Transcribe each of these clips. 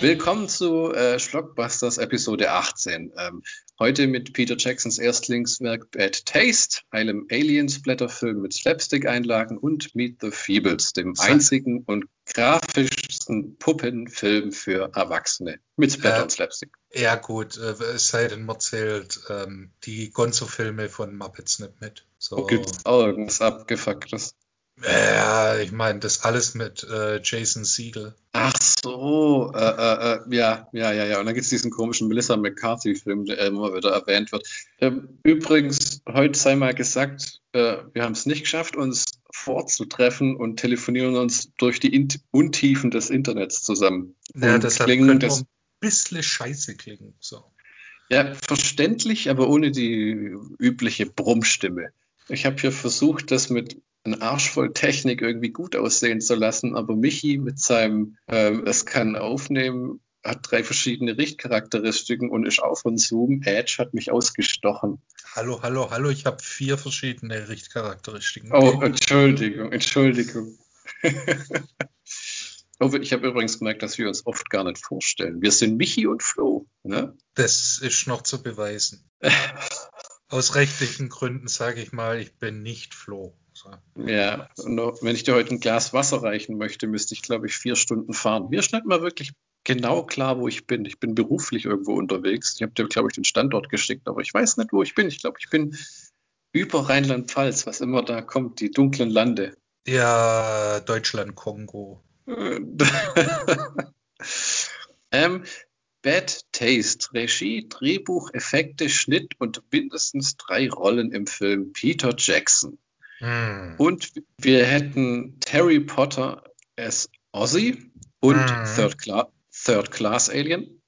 Willkommen zu äh, Schlockbusters Episode 18. Ähm, heute mit Peter Jacksons Erstlingswerk Bad Taste, einem Alien-Splatter-Film mit Slapstick-Einlagen und Meet the Feebles, dem einzigen und grafischsten Puppenfilm für Erwachsene mit Splatter Äh, und Slapstick. Ja, gut, äh, es sei denn, man zählt ähm, die Gonzo-Filme von Muppets nicht mit. So. Wo gibt's auch irgendwas Abgefucktes? Ja, ich meine, das alles mit äh, Jason Siegel. Ach so, äh, äh, äh, ja, ja, ja, ja. Und dann gibt's diesen komischen Melissa McCarthy-Film, der immer wieder erwähnt wird. Ähm, übrigens, heute sei mal gesagt, äh, wir haben es nicht geschafft, uns vorzutreffen und telefonieren uns durch die Int Untiefen des Internets zusammen. Ja, Und deshalb klingen könnte das- man ein bisschen scheiße klingen. So. Ja, verständlich, aber ohne die übliche Brummstimme. Ich habe hier versucht, das mit einem Arsch voll Technik irgendwie gut aussehen zu lassen, aber Michi mit seinem ähm, Es kann aufnehmen hat drei verschiedene Richtcharakteristiken und ist auch von Zoom. Edge hat mich ausgestochen. Hallo, hallo, hallo, ich habe vier verschiedene Richtcharakteristiken. Oh, Entschuldigung, Entschuldigung. ich habe übrigens gemerkt, dass wir uns oft gar nicht vorstellen. Wir sind Michi und Flo. Ne? Das ist noch zu beweisen. Aus rechtlichen Gründen sage ich mal, ich bin nicht Flo. Ja, und wenn ich dir heute ein Glas Wasser reichen möchte, müsste ich, glaube ich, vier Stunden fahren. Mir nicht mal wirklich genau klar, wo ich bin. Ich bin beruflich irgendwo unterwegs. Ich habe dir, glaube ich, den Standort geschickt, aber ich weiß nicht, wo ich bin. Ich glaube, ich bin über Rheinland-Pfalz, was immer da kommt, die dunklen Lande. Ja, Deutschland, Kongo. ähm, Bad Taste, Regie, Drehbuch, Effekte, Schnitt und mindestens drei Rollen im Film Peter Jackson. Hm. Und wir hätten Terry Potter as Ozzy und Mhm. Third, Cla Third Class Alien.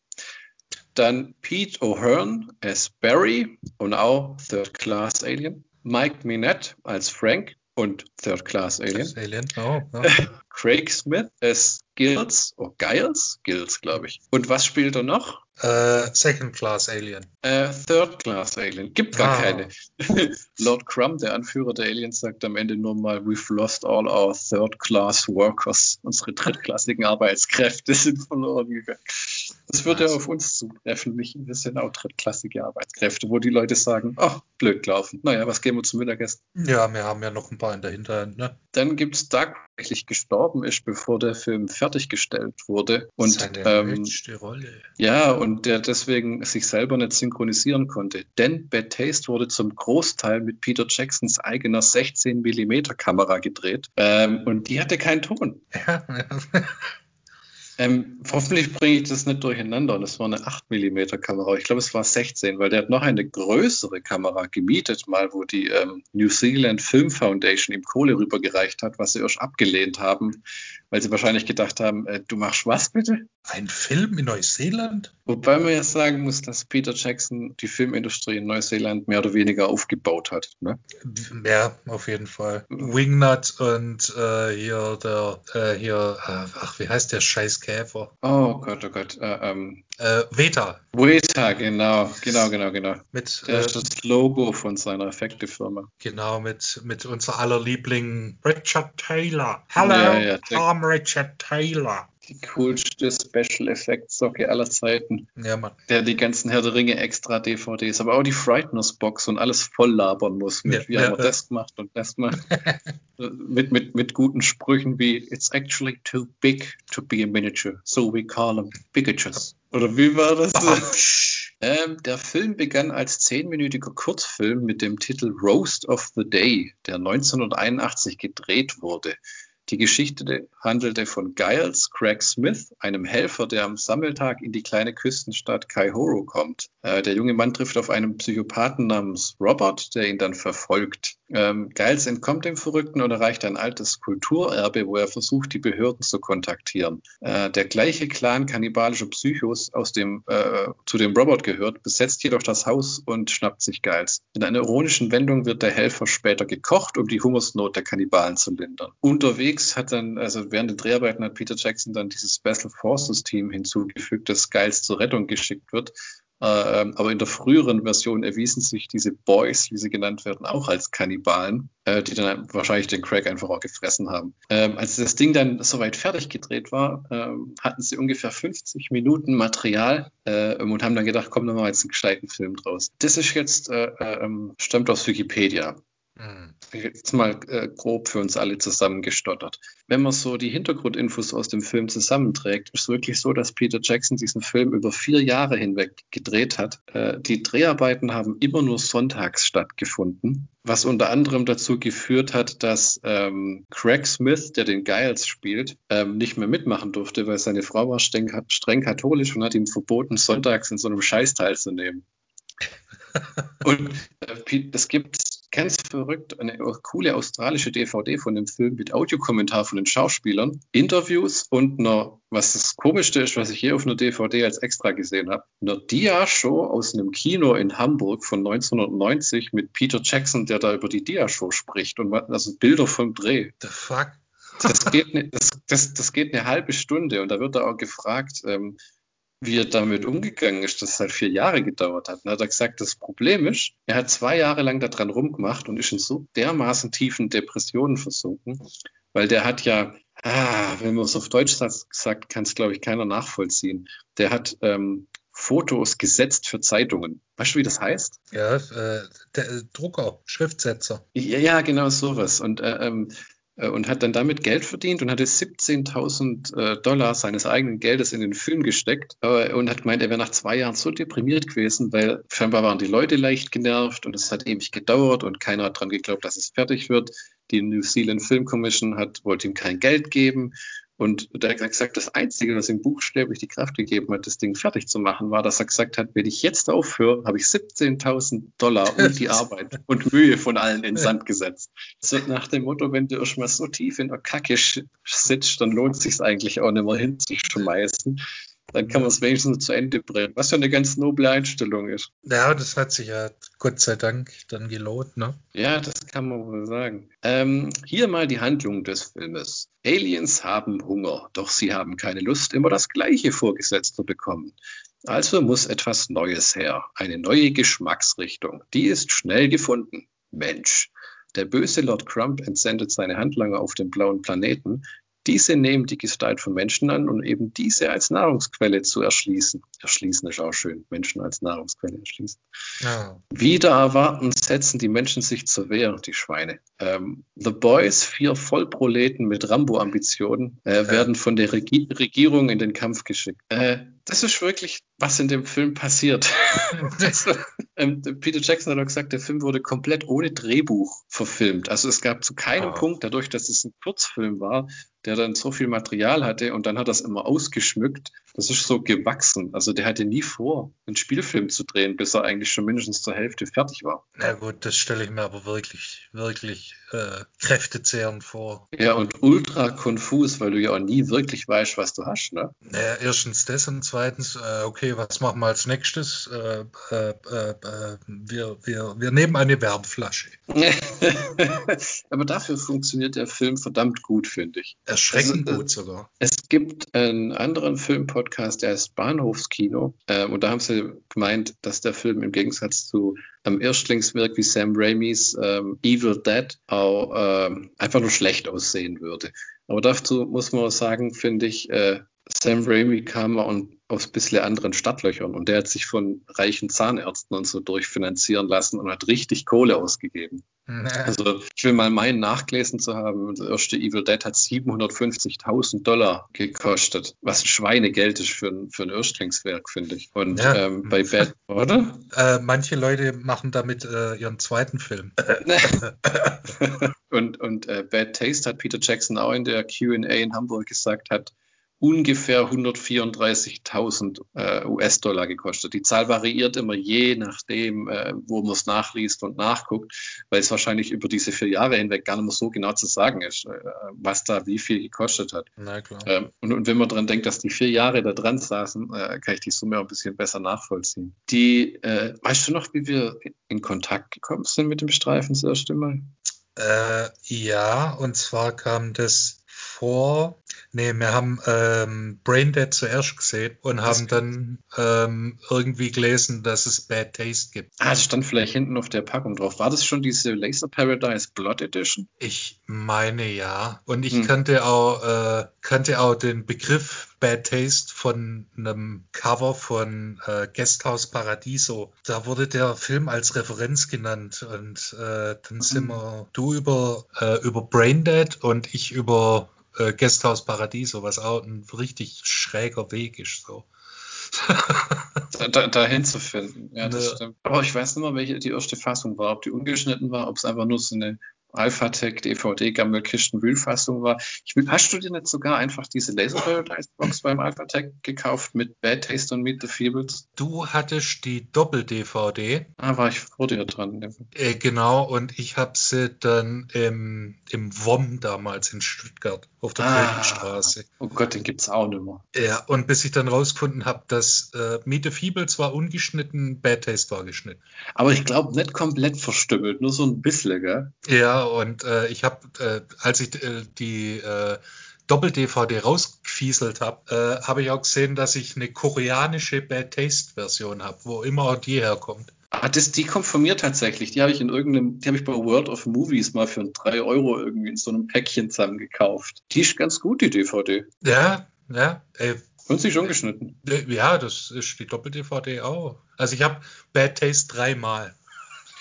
Dann Pete O'Hearn as Barry und auch Third Class Alien. Mike Minette als Frank und Third Class Alien. Alien. Oh, ja. Craig Smith as Giles, oh Giles, Giles, glaube ich. Und was spielt er noch? Äh, Second Class Alien. Äh, Third Class Alien. Gibt gar Ah. keine. Lord Crumb, der Anführer der Aliens, sagt am Ende nur mal, we've lost all our third class workers. Unsere drittklassigen Arbeitskräfte sind verloren gegangen. Das würde Was? auf uns zutreffen. Mich, wir sind auch drittklassige Arbeitskräfte, wo die Leute sagen, ach, blöd gelaufen. Naja, was gehen wir zum Mittagessen? Ja, wir haben ja noch ein paar in der Hinterhand, ne? Dann gibt's Doug, der eigentlich gestorben ist, bevor der Film fertiggestellt wurde. Und Seine ähm, Rolle. ja, und der deswegen sich selber nicht synchronisieren konnte. Denn Bad Taste wurde zum Großteil mit Peter Jacksons eigener 16 mm Kamera gedreht. Ähm, und die hatte keinen Ton. Ja, ja. Ähm, hoffentlich bringe ich das nicht durcheinander. Das war eine 8 mm Kamera. Ich glaube, es war 16, weil der hat noch eine größere Kamera gemietet, mal wo die ähm, New Zealand Film Foundation ihm Kohle rübergereicht hat, was sie erst abgelehnt haben, weil sie wahrscheinlich gedacht haben, äh, du machst was bitte? Ein Film in Neuseeland? Wobei man ja sagen muss, dass Peter Jackson die Filmindustrie in Neuseeland mehr oder weniger aufgebaut hat. Ne? Ja, auf jeden Fall. Wingnut und äh, hier der, äh, hier, äh, ach, wie heißt der scheiß Käfer? Oh Gott, oh Gott. Äh, ähm, Äh, Veta. Weta, genau, genau, genau, genau. Mit, äh, ist das Logo von seiner Effektefirma. genau, mit, mit unser aller Liebling Richard Taylor. Hallo, Ja, ja, I'm Richard Taylor. Die coolste Special Effects Socke aller Zeiten. Ja, Mann. Der die ganzen Herr der Ringe extra DVDs, aber auch die Frighteners Box und alles voll labern muss mit, Ja, wie ja, haben wir ja. das gemacht und das gemacht. mit, mit, mit guten Sprüchen wie It's actually too big to be a miniature, so we call them bigatures. Oder wie war das? Ähm, der Film begann als zehnminütiger Kurzfilm mit dem Titel Roast of the Day, der 1981 gedreht wurde. Die Geschichte handelte von Giles Craig Smith, einem Helfer, der am Sammeltag in die kleine Küstenstadt Kaihoro kommt. Äh, der junge Mann trifft auf einen Psychopathen namens Robert, der ihn dann verfolgt. Ähm, Giles entkommt dem Verrückten und erreicht ein altes Kulturerbe, wo er versucht, die Behörden zu kontaktieren. Äh, der gleiche Clan kannibalischer Psychos, aus dem, äh, zu dem Robert gehört, besetzt jedoch das Haus und schnappt sich Giles. In einer ironischen Wendung wird der Helfer später gekocht, um die Hungersnot der Kannibalen zu lindern. Unterwegs hat dann, also während den Dreharbeiten hat Peter Jackson dann dieses Special Forces Team hinzugefügt, das Giles zur Rettung geschickt wird. Äh, aber in der früheren Version erwiesen sich diese Boys, wie sie genannt werden, auch als Kannibalen, äh, die dann wahrscheinlich den Craig einfach auch gefressen haben. Ähm, als das Ding dann soweit fertig gedreht war, ähm, hatten sie ungefähr 50 Minuten Material äh, und haben dann gedacht, komm, dann machen wir jetzt einen gescheiten Film draus. Das ist jetzt, äh, ähm, stammt aus Wikipedia. Hm. Jetzt mal äh, grob für uns alle zusammengestottert. Wenn man so die Hintergrundinfos aus dem Film zusammenträgt, ist es wirklich so, dass Peter Jackson diesen Film über vier Jahre hinweg gedreht hat. Äh, die Dreharbeiten haben immer nur sonntags stattgefunden, was unter anderem dazu geführt hat, dass ähm, Craig Smith, der den Giles spielt, ähm, nicht mehr mitmachen durfte, weil seine Frau war streng, streng katholisch und hat ihm verboten, sonntags in so einem Scheiß teilzunehmen. und äh, es gibt ganz verrückt, eine coole australische DVD von dem Film mit Audiokommentar von den Schauspielern, Interviews und einer, was das Komischste ist, was ich hier auf einer DVD als extra gesehen habe, einer Dia-Show aus einem Kino in Hamburg von 1990 mit Peter Jackson, der da über die Dia-Show spricht und also Bilder vom Dreh. The fuck? Das geht, ne, das, das, das geht eine halbe Stunde und da wird er auch gefragt, ähm, wie er damit umgegangen ist, dass es halt vier Jahre gedauert hat. Dann hat er gesagt, das Problem ist, er hat zwei Jahre lang daran rumgemacht und ist in so dermaßen tiefen Depressionen versunken, weil der hat ja, ah, wenn man es auf Deutsch sagt, kann es, glaube ich, keiner nachvollziehen. Der hat ähm, Fotos gesetzt für Zeitungen. Weißt du, wie das heißt? Ja, äh, der äh, Drucker, Schriftsetzer. Ja, ja, genau sowas. Und äh, ähm, äh, und hat dann damit Geld verdient und hatte 17.000 äh, Dollar seines eigenen Geldes in den Film gesteckt äh, und hat gemeint, er wäre nach zwei Jahren so deprimiert gewesen, weil scheinbar waren die Leute leicht genervt und es hat ewig gedauert und keiner hat dran geglaubt, dass es fertig wird. Die New Zealand Film Commission hat, wollte ihm kein Geld geben und der hat gesagt, das Einzige, was ihm buchstäblich die Kraft gegeben hat, das Ding fertig zu machen, war, dass er gesagt hat, wenn ich jetzt aufhöre, habe ich 17.000 Dollar und die Arbeit und Mühe von allen in Sand gesetzt. So nach dem Motto, wenn du erstmal so tief in der Kacke sitzt, dann lohnt es sich eigentlich auch nicht mehr hinzuschmeißen dann kann man es wenigstens zu Ende bringen, was ja eine ganz noble Einstellung ist. Ja, das hat sich ja Gott sei Dank dann gelohnt, ne? Ja, das kann man wohl sagen. Ähm, hier mal die Handlung des Filmes. Aliens haben Hunger, doch sie haben keine Lust, immer das Gleiche vorgesetzt zu bekommen. Also muss etwas Neues her, eine neue Geschmacksrichtung. Die ist schnell gefunden. Mensch. Der böse Lord Crump entsendet seine Handlanger auf den blauen Planeten, diese nehmen die Gestalt von Menschen an, um eben diese als Nahrungsquelle zu erschließen. Erschließen ist auch schön, Menschen als Nahrungsquelle erschließen. Ja. Wieder erwarten setzen die Menschen sich zur Wehr, die Schweine. Ähm, The Boys, vier Vollproleten mit Rambo-Ambitionen, äh, werden von der Regi Regierung in den Kampf geschickt. Äh, das ist wirklich, was in dem Film passiert. also, ähm, Peter Jackson hat auch gesagt, der Film wurde komplett ohne Drehbuch verfilmt. Also es gab zu keinem oh. Punkt, dadurch, dass es ein Kurzfilm war, der dann so viel Material hatte und dann hat das immer ausgeschmückt. Das ist so gewachsen. Also der hatte nie vor, einen Spielfilm zu drehen, bis er eigentlich schon mindestens zur Hälfte fertig war. Na gut, das stelle ich mir aber wirklich, wirklich äh, kräftezehrend vor. Ja, und ultra konfus, weil du ja auch nie wirklich weißt, was du hast, ne? Naja, erstens das und zweitens, äh, okay, was machen wir als nächstes? Äh, äh, äh wir, wir, wir nehmen eine Wärmflasche. aber dafür funktioniert der Film verdammt gut, finde ich. Erschreckend also, gut sogar. Es gibt einen anderen Filmpodcast, der heißt Bahnhofskino. Äh, und da haben sie gemeint, dass der Film im Gegensatz zu einem Erstlingswerk wie Sam Raimis ähm, Evil Dead auch ähm, einfach nur schlecht aussehen würde. Aber dazu muss man sagen, finde ich, äh, Sam Raimi kam und aus ein bisschen anderen Stadtlöchern und der hat sich von reichen Zahnärzten und so durchfinanzieren lassen und hat richtig Kohle ausgegeben. Also ich will mal meinen nachgelesen zu haben, das erste Evil Dead hat 750.000 Dollar gekostet, was ein Schweinegeld ist für ein, für ein Erstlingswerk, finde ich. Und ja. ähm, bei Bad, oder? Äh, manche Leute machen damit äh, ihren zweiten Film. und und äh, Bad Taste hat Peter Jackson auch in der Q&A in Hamburg gesagt, hat ungefähr 134.000 äh, US-Dollar gekostet. Die Zahl variiert immer je nachdem, äh, wo man es nachliest und nachguckt, weil es wahrscheinlich über diese vier Jahre hinweg gar nicht mehr so genau zu sagen ist, äh, was da wie viel gekostet hat. Na klar. Ähm, und, und, wenn man dran denkt, dass die vier Jahre da dran saßen, äh, kann ich die Summe auch ein bisschen besser nachvollziehen. Die, äh, weißt du noch, wie wir in Kontakt gekommen sind mit dem Streifen das erste Mal? Äh, ja, und zwar kam das davor, nee, wir haben ähm, Braindead zuerst gesehen und Das haben dann ähm, irgendwie gelesen, dass es Bad Taste gibt. Ah, das stand vielleicht hinten auf der Packung drauf. War das schon diese Laser Paradise Blood Edition? Ich meine ja. Und ich Hm. kannte auch, äh, kannte auch den Begriff Bad Taste von einem Cover von äh, Guesthouse Paradiso. Da wurde der Film als Referenz genannt und äh, dann sind wir du über äh, über Braindead und ich über äh, Guesthouse Paradiso, was auch ein richtig schräger Weg ist. So. Da, da, dahin zu finden. Ja, das Ne. stimmt. Aber ich weiß nicht mehr, welche die erste Fassung war. Ob die ungeschnitten war, ob es einfach nur so eine Alphatec DVD Gammelkisten Wühlfassung war. Ich will, hast du dir nicht sogar einfach diese Laser Paradise Box beim Alphatec gekauft mit Bad Taste und Meet the Feebles? Du hattest die Doppel-DVD. Ah, war ich vor dir dran. Äh, genau, und ich habe sie dann im, im WOM damals in Stuttgart auf der Ah. Königstraße. Oh Gott, den gibt's auch nicht mehr. Ja, und bis ich dann rausgefunden habe, dass äh, Meet the Feebles war ungeschnitten, Bad Taste war geschnitten. Aber ich glaube nicht komplett verstümmelt, nur so ein bisschen, gell? Ja, und äh, ich habe, äh, als ich äh, die äh, Doppel-DVD rausgefieselt habe, äh, habe ich auch gesehen, dass ich eine koreanische Bad Taste-Version habe, wo immer auch die herkommt. Ah, das, die kommt von mir tatsächlich. Die habe ich in irgendeinem, die habe ich bei World of Movies mal für 3 Euro irgendwie in so einem Päckchen zusammen gekauft. Die ist ganz gut, die DVD. Ja, ja, ey, Und sie ist schon geschnitten. Ja, das ist die Doppel-DVD auch. Also ich habe Bad Taste dreimal.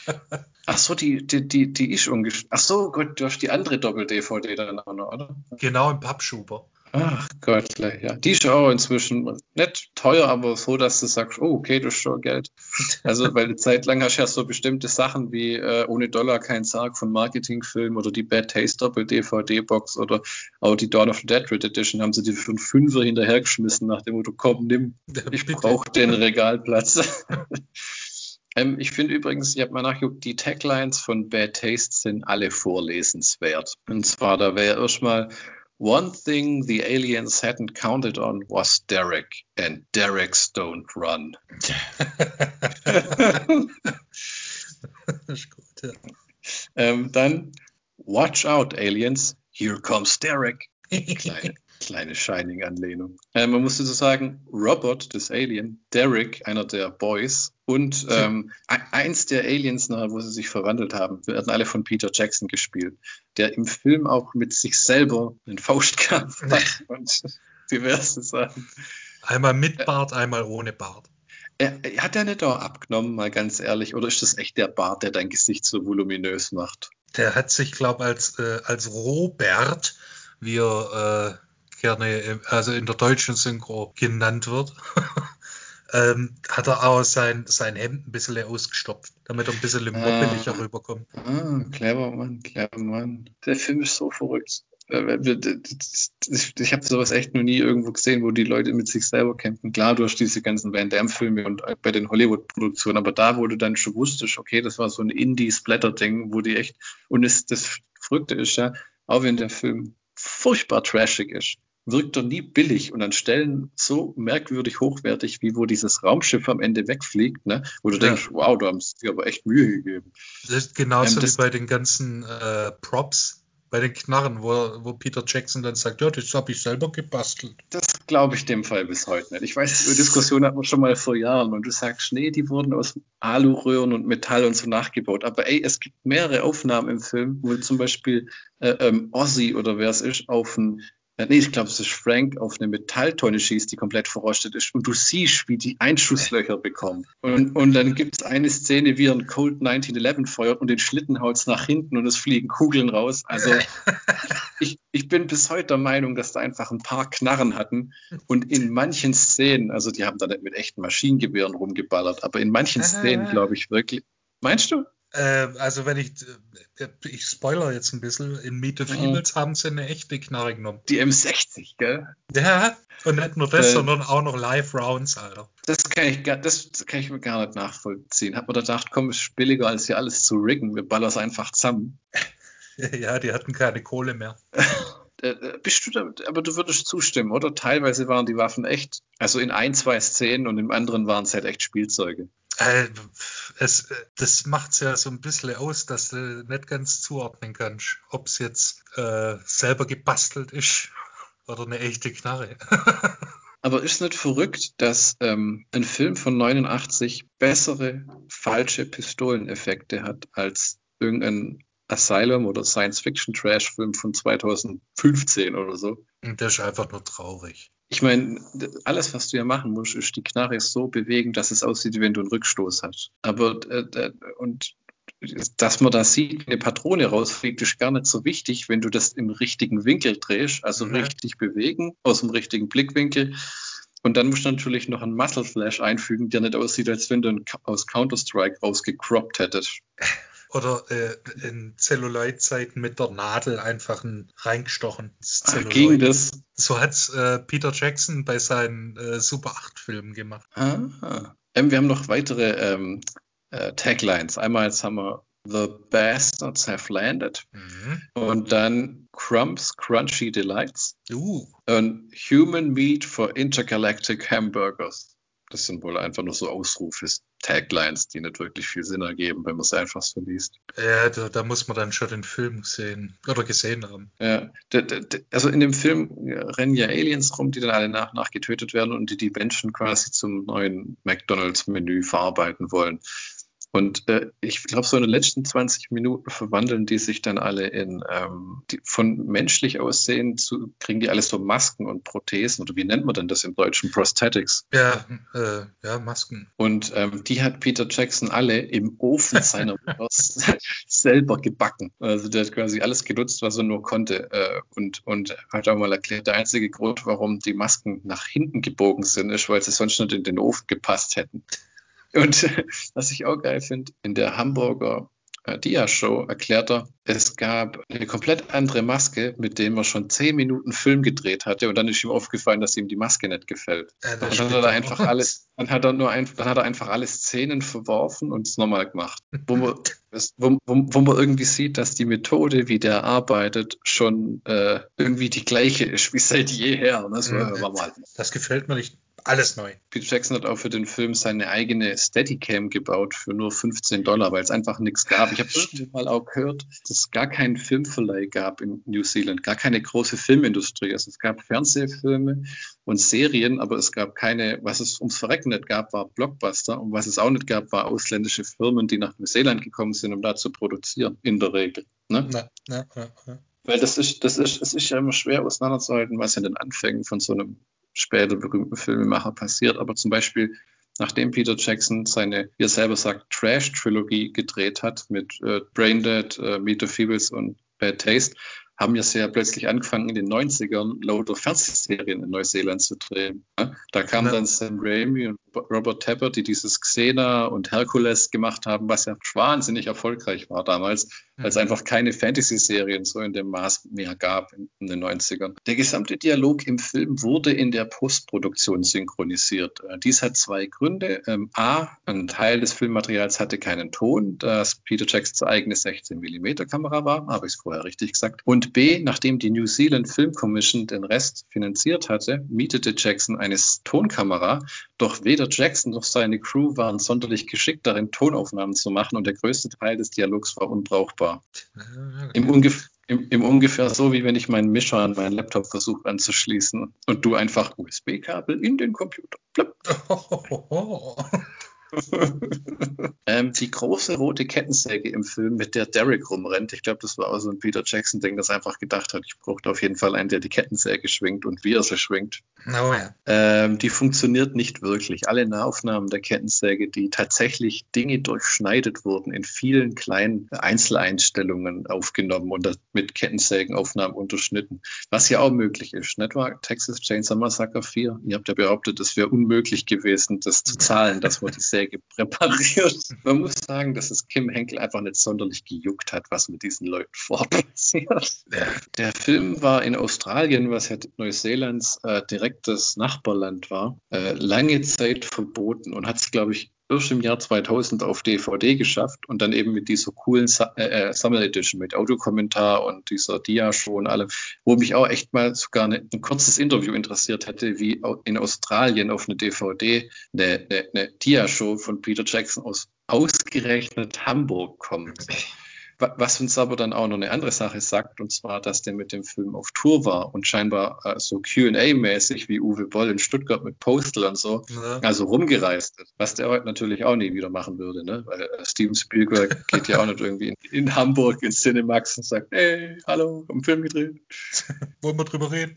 Ach so, die, die, die, die ist ungeschnitten. Ach so, Gott, du hast die andere Doppel-DVD dann auch noch, oder? Genau im Pappschuber. Ach Gott, ja. Die ist auch inzwischen nicht teuer, aber so, dass du sagst, oh, okay, das ist schon Geld. Also, weil eine Zeit lang hast du ja so bestimmte Sachen wie äh, ohne Dollar kein Sarg von Marketingfilmen oder die Bad Taste Doppel DVD Box oder auch die Dawn of the Dead Red Edition haben sie dir für einen Fünfer hinterhergeschmissen, nach dem Motto, komm, nimm, ich brauche den Regalplatz. ähm, ich finde übrigens, ich habe mal nachgeguckt, die Taglines von Bad Taste sind alle vorlesenswert. Und zwar, da wäre erstmal One thing the aliens hadn't counted on was Derek, and Derek's don't run. Gut, ja. ähm, dann Watch out, Aliens, here comes Derek. Kleine, kleine Shining-Anlehnung. Äh, man musste so sagen, Robert, das Alien, Derek, einer der Boys, und ähm, eins der Aliens, nachher, wo sie sich verwandelt haben, werden alle von Peter Jackson gespielt, der im Film auch mit sich selber einen Faustkampf hat und diverse Sachen. Einmal mit Bart, einmal ohne Bart. Er, er hat er nicht auch abgenommen, mal ganz ehrlich, oder ist das echt der Bart, der dein Gesicht so voluminös macht? Der hat sich, glaube als, äh, als Robert, wie er äh, gerne also in der deutschen Synchro genannt wird, ähm, hat er auch sein, sein Hemd ein bisschen ausgestopft, damit er ein bisschen moppeliger rüberkommt. Ah, clever Mann, clever Mann. Der Film ist so verrückt. Äh, Ich habe sowas echt noch nie irgendwo gesehen, wo die Leute mit sich selber kämpfen. Klar, du hast diese ganzen Van Damme-Filme und bei den Hollywood-Produktionen, aber da, wo du dann schon wusstest, okay, das war so ein Indie-Splatter-Ding, wo die echt, und es, das Verrückte ist ja, auch wenn der Film furchtbar trashig ist, wirkt er nie billig und an Stellen so merkwürdig hochwertig, wie wo dieses Raumschiff am Ende wegfliegt, ne? wo du Ja. denkst, wow, da haben sie sich aber echt Mühe gegeben. Das ist genauso Ähm, das- wie bei den ganzen äh, Props, bei den Knarren, wo, wo Peter Jackson dann sagt, ja, das habe ich selber gebastelt. Das glaube ich dem Fall bis heute nicht. Ich weiß, die Diskussion hatten wir schon mal vor Jahren und du sagst, nee, die wurden aus Aluröhren und Metall und so nachgebaut. Aber ey, es gibt mehrere Aufnahmen im Film, wo zum Beispiel äh, ähm, Ozzy oder wer es ist, auf ein Nee, ich glaube, es ist Frank auf eine Metalltonne schießt, die komplett verrostet ist. Und du siehst, wie die Einschusslöcher bekommen. Und, und dann gibt es eine Szene, wie er einen Colt 1911 feuert und den Schlitten haut nach hinten und es fliegen Kugeln raus. Also ich, ich bin bis heute der Meinung, dass da einfach ein paar Knarren hatten und in manchen Szenen, also die haben da nicht mit echten Maschinengewehren rumgeballert, aber in manchen Szenen glaube ich wirklich. Meinst du? Äh, also wenn ich, äh, ich spoiler jetzt ein bisschen, in Meet the Feebles haben sie eine echte Knarre genommen. Die M60, gell? Ja, und nicht nur das, Äh, sondern auch noch Live-Rounds, Alter. Das kann ich, gar- das kann ich mir gar nicht nachvollziehen. Hab mir gedacht, komm, ist billiger als hier alles zu riggen. Wir ballern es einfach zusammen. Ja, die hatten keine Kohle mehr. Äh, äh, bist du da, aber du würdest zustimmen, oder? Teilweise waren die Waffen echt, also in ein, zwei Szenen und im anderen waren es halt echt Spielzeuge. Äh, es, das macht es ja so ein bisschen aus, dass du nicht ganz zuordnen kannst, ob es jetzt äh, selber gebastelt ist oder eine echte Knarre. Aber ist nicht verrückt, dass ähm, ein Film von 89 bessere falsche Pistoleneffekte hat als irgendein Asylum oder Science-Fiction-Trash-Film von 2015 oder so? Das ist einfach nur traurig. Ich meine, alles, was du ja machen musst, ist die Knarre so bewegen, dass es aussieht, wie wenn du einen Rückstoß hast. Aber äh, und dass man da sieht, wie eine Patrone rausfliegt, ist gar nicht so wichtig, wenn du das im richtigen Winkel drehst, also ja. richtig bewegen, aus dem richtigen Blickwinkel. Und dann musst du natürlich noch einen Muscle Flash einfügen, der nicht aussieht, als wenn du aus Counter-Strike rausgecroppt hättest. Oder äh, in Zelluloid-Zeiten mit der Nadel einfach ein reingestochen. Ach, ging das? So hat's äh, Peter Jackson bei seinen äh, Super 8-Filmen gemacht. Aha. Ähm, wir haben noch weitere ähm, äh, Taglines. Einmal jetzt haben wir The Bastards Have Landed mhm. und dann Crumbs Crunchy Delights uh. und Human Meat for Intergalactic Hamburgers. Das sind wohl einfach nur so Ausrufe, Taglines, die nicht wirklich viel Sinn ergeben, wenn man es einfach so liest. Ja, da, da, muss man dann schon den Film sehen oder gesehen haben. Ja, also in dem Film rennen ja Aliens rum, die dann alle nach nach getötet werden und die die Menschen quasi zum neuen McDonalds-Menü verarbeiten wollen. Und äh, ich glaube, so in den letzten 20 Minuten verwandeln die sich dann alle in, ähm, die, von menschlich aussehen zu, kriegen die alles so Masken und Prothesen oder wie nennt man denn das im Deutschen? Prosthetics. Ja, äh, ja, Masken. Und ähm, die hat Peter Jackson alle im Ofen seiner selber gebacken. Also der hat quasi alles genutzt, was er nur konnte. Äh, und, und hat auch mal erklärt, der einzige Grund, warum die Masken nach hinten gebogen sind, ist, weil sie sonst nicht in den Ofen gepasst hätten. Und was ich auch geil finde, in der Hamburger äh, Dia-Show erklärt er, es gab eine komplett andere Maske, mit der man schon zehn Minuten Film gedreht hatte und dann ist ihm aufgefallen, dass ihm die Maske nicht gefällt. Ja, dann hat er einfach alles, dann hat er nur ein, dann hat er einfach alle Szenen verworfen und es nochmal gemacht. Wo man, das, wo, wo, wo, man irgendwie sieht, dass die Methode, wie der arbeitet, schon äh, irgendwie die gleiche ist wie seit jeher. Das, war mal. das gefällt mir nicht alles neu. Peter Jackson hat auch für den Film seine eigene Steadicam gebaut für nur 15 Dollar, weil es einfach nichts gab. Ich habe irgendwann mal auch gehört, dass es gar keinen Filmverleih gab in New Zealand, gar keine große Filmindustrie. Also es gab Fernsehfilme und Serien, aber es gab keine, was es ums Verrecken nicht gab, war Blockbuster und was es auch nicht gab, war ausländische Firmen, die nach Neuseeland gekommen sind, um da zu produzieren, in der Regel. Ne? Na, na, na, weil das ist, das ist, es ist ja immer schwer auseinanderzuhalten, was in den Anfängen von so einem später berühmten Filmemacher passiert. Aber zum Beispiel, nachdem Peter Jackson seine, wie er selber sagt, Trash-Trilogie gedreht hat mit äh, Braindead, äh, Meet the Feebles und Bad Taste, haben ja sehr plötzlich angefangen, in den 90ern lauter Fernsehserien in Neuseeland zu drehen. Da kamen ja. dann Sam Raimi und Robert Tepper, die dieses Xena und Hercules gemacht haben, was ja wahnsinnig erfolgreich war damals, mhm. weil es einfach keine Fantasy-Serien so in dem Maß mehr gab in, in, den 90ern. Der gesamte Dialog im Film wurde in der Postproduktion synchronisiert. Äh, dies hat zwei Gründe. Ähm, A, ein Teil des Filmmaterials hatte keinen Ton, das Peter Jacksons eigene 16mm Kamera war, habe ich es vorher richtig gesagt. Und B, nachdem die New Zealand Film Commission den Rest finanziert hatte, mietete Jackson eine Tonkamera, doch weder Jackson noch seine Crew waren sonderlich geschickt darin, Tonaufnahmen zu machen und der größte Teil des Dialogs war unbrauchbar. Im, Ungef im, im ungefähr so, wie wenn ich meinen Mischer an meinen Laptop versuche anzuschließen und du einfach USB-Kabel in den Computer. ähm, die große rote Kettensäge im Film, mit der Derek rumrennt, ich glaube, das war auch so ein Peter Jackson-Ding, das einfach gedacht hat, ich brauchte auf jeden Fall einen, der die Kettensäge schwingt und wie er sie schwingt. Oh, ja. ähm, die funktioniert nicht wirklich. Alle Nahaufnahmen der Kettensäge, die tatsächlich Dinge durchschneidet wurden, in vielen kleinen Einzeleinstellungen aufgenommen und mit Kettensägenaufnahmen unterschnitten. Was ja auch möglich ist, nicht wahr? Texas Chainsaw Massacre 4. Ihr habt ja behauptet, es wäre unmöglich gewesen, das zu zahlen, dass man die Säge Säge präpariert. Man muss sagen, dass es Kim Henkel einfach nicht sonderlich gejuckt hat, was mit diesen Leuten vorpassiert. Der Film war in Australien, was ja Neuseelands äh, direktes Nachbarland war, äh, lange Zeit verboten und hat es, glaube ich, erst im Jahr 2000 auf DVD geschafft und dann eben mit dieser coolen Sa äh, äh, Summer Edition mit Audiokommentar und dieser Dia-Show und allem, wo mich auch echt mal sogar eine, ein kurzes Interview interessiert hätte, wie in Australien auf eine DVD eine, eine, eine Dia-Show von Peter Jackson aus ausgerechnet Hamburg kommt. Was uns aber dann auch noch eine andere Sache sagt, und zwar, dass der mit dem Film auf Tour war und scheinbar äh, so QA-mäßig wie Uwe Boll in Stuttgart mit Postal und so, ja. also rumgereist ist, was der heute natürlich auch nie wieder machen würde, ne? Weil äh, Steven Spielberg geht ja auch nicht irgendwie in, in Hamburg ins Cinemax und sagt, hey, hallo, haben einen Film gedreht. Wollen wir drüber reden?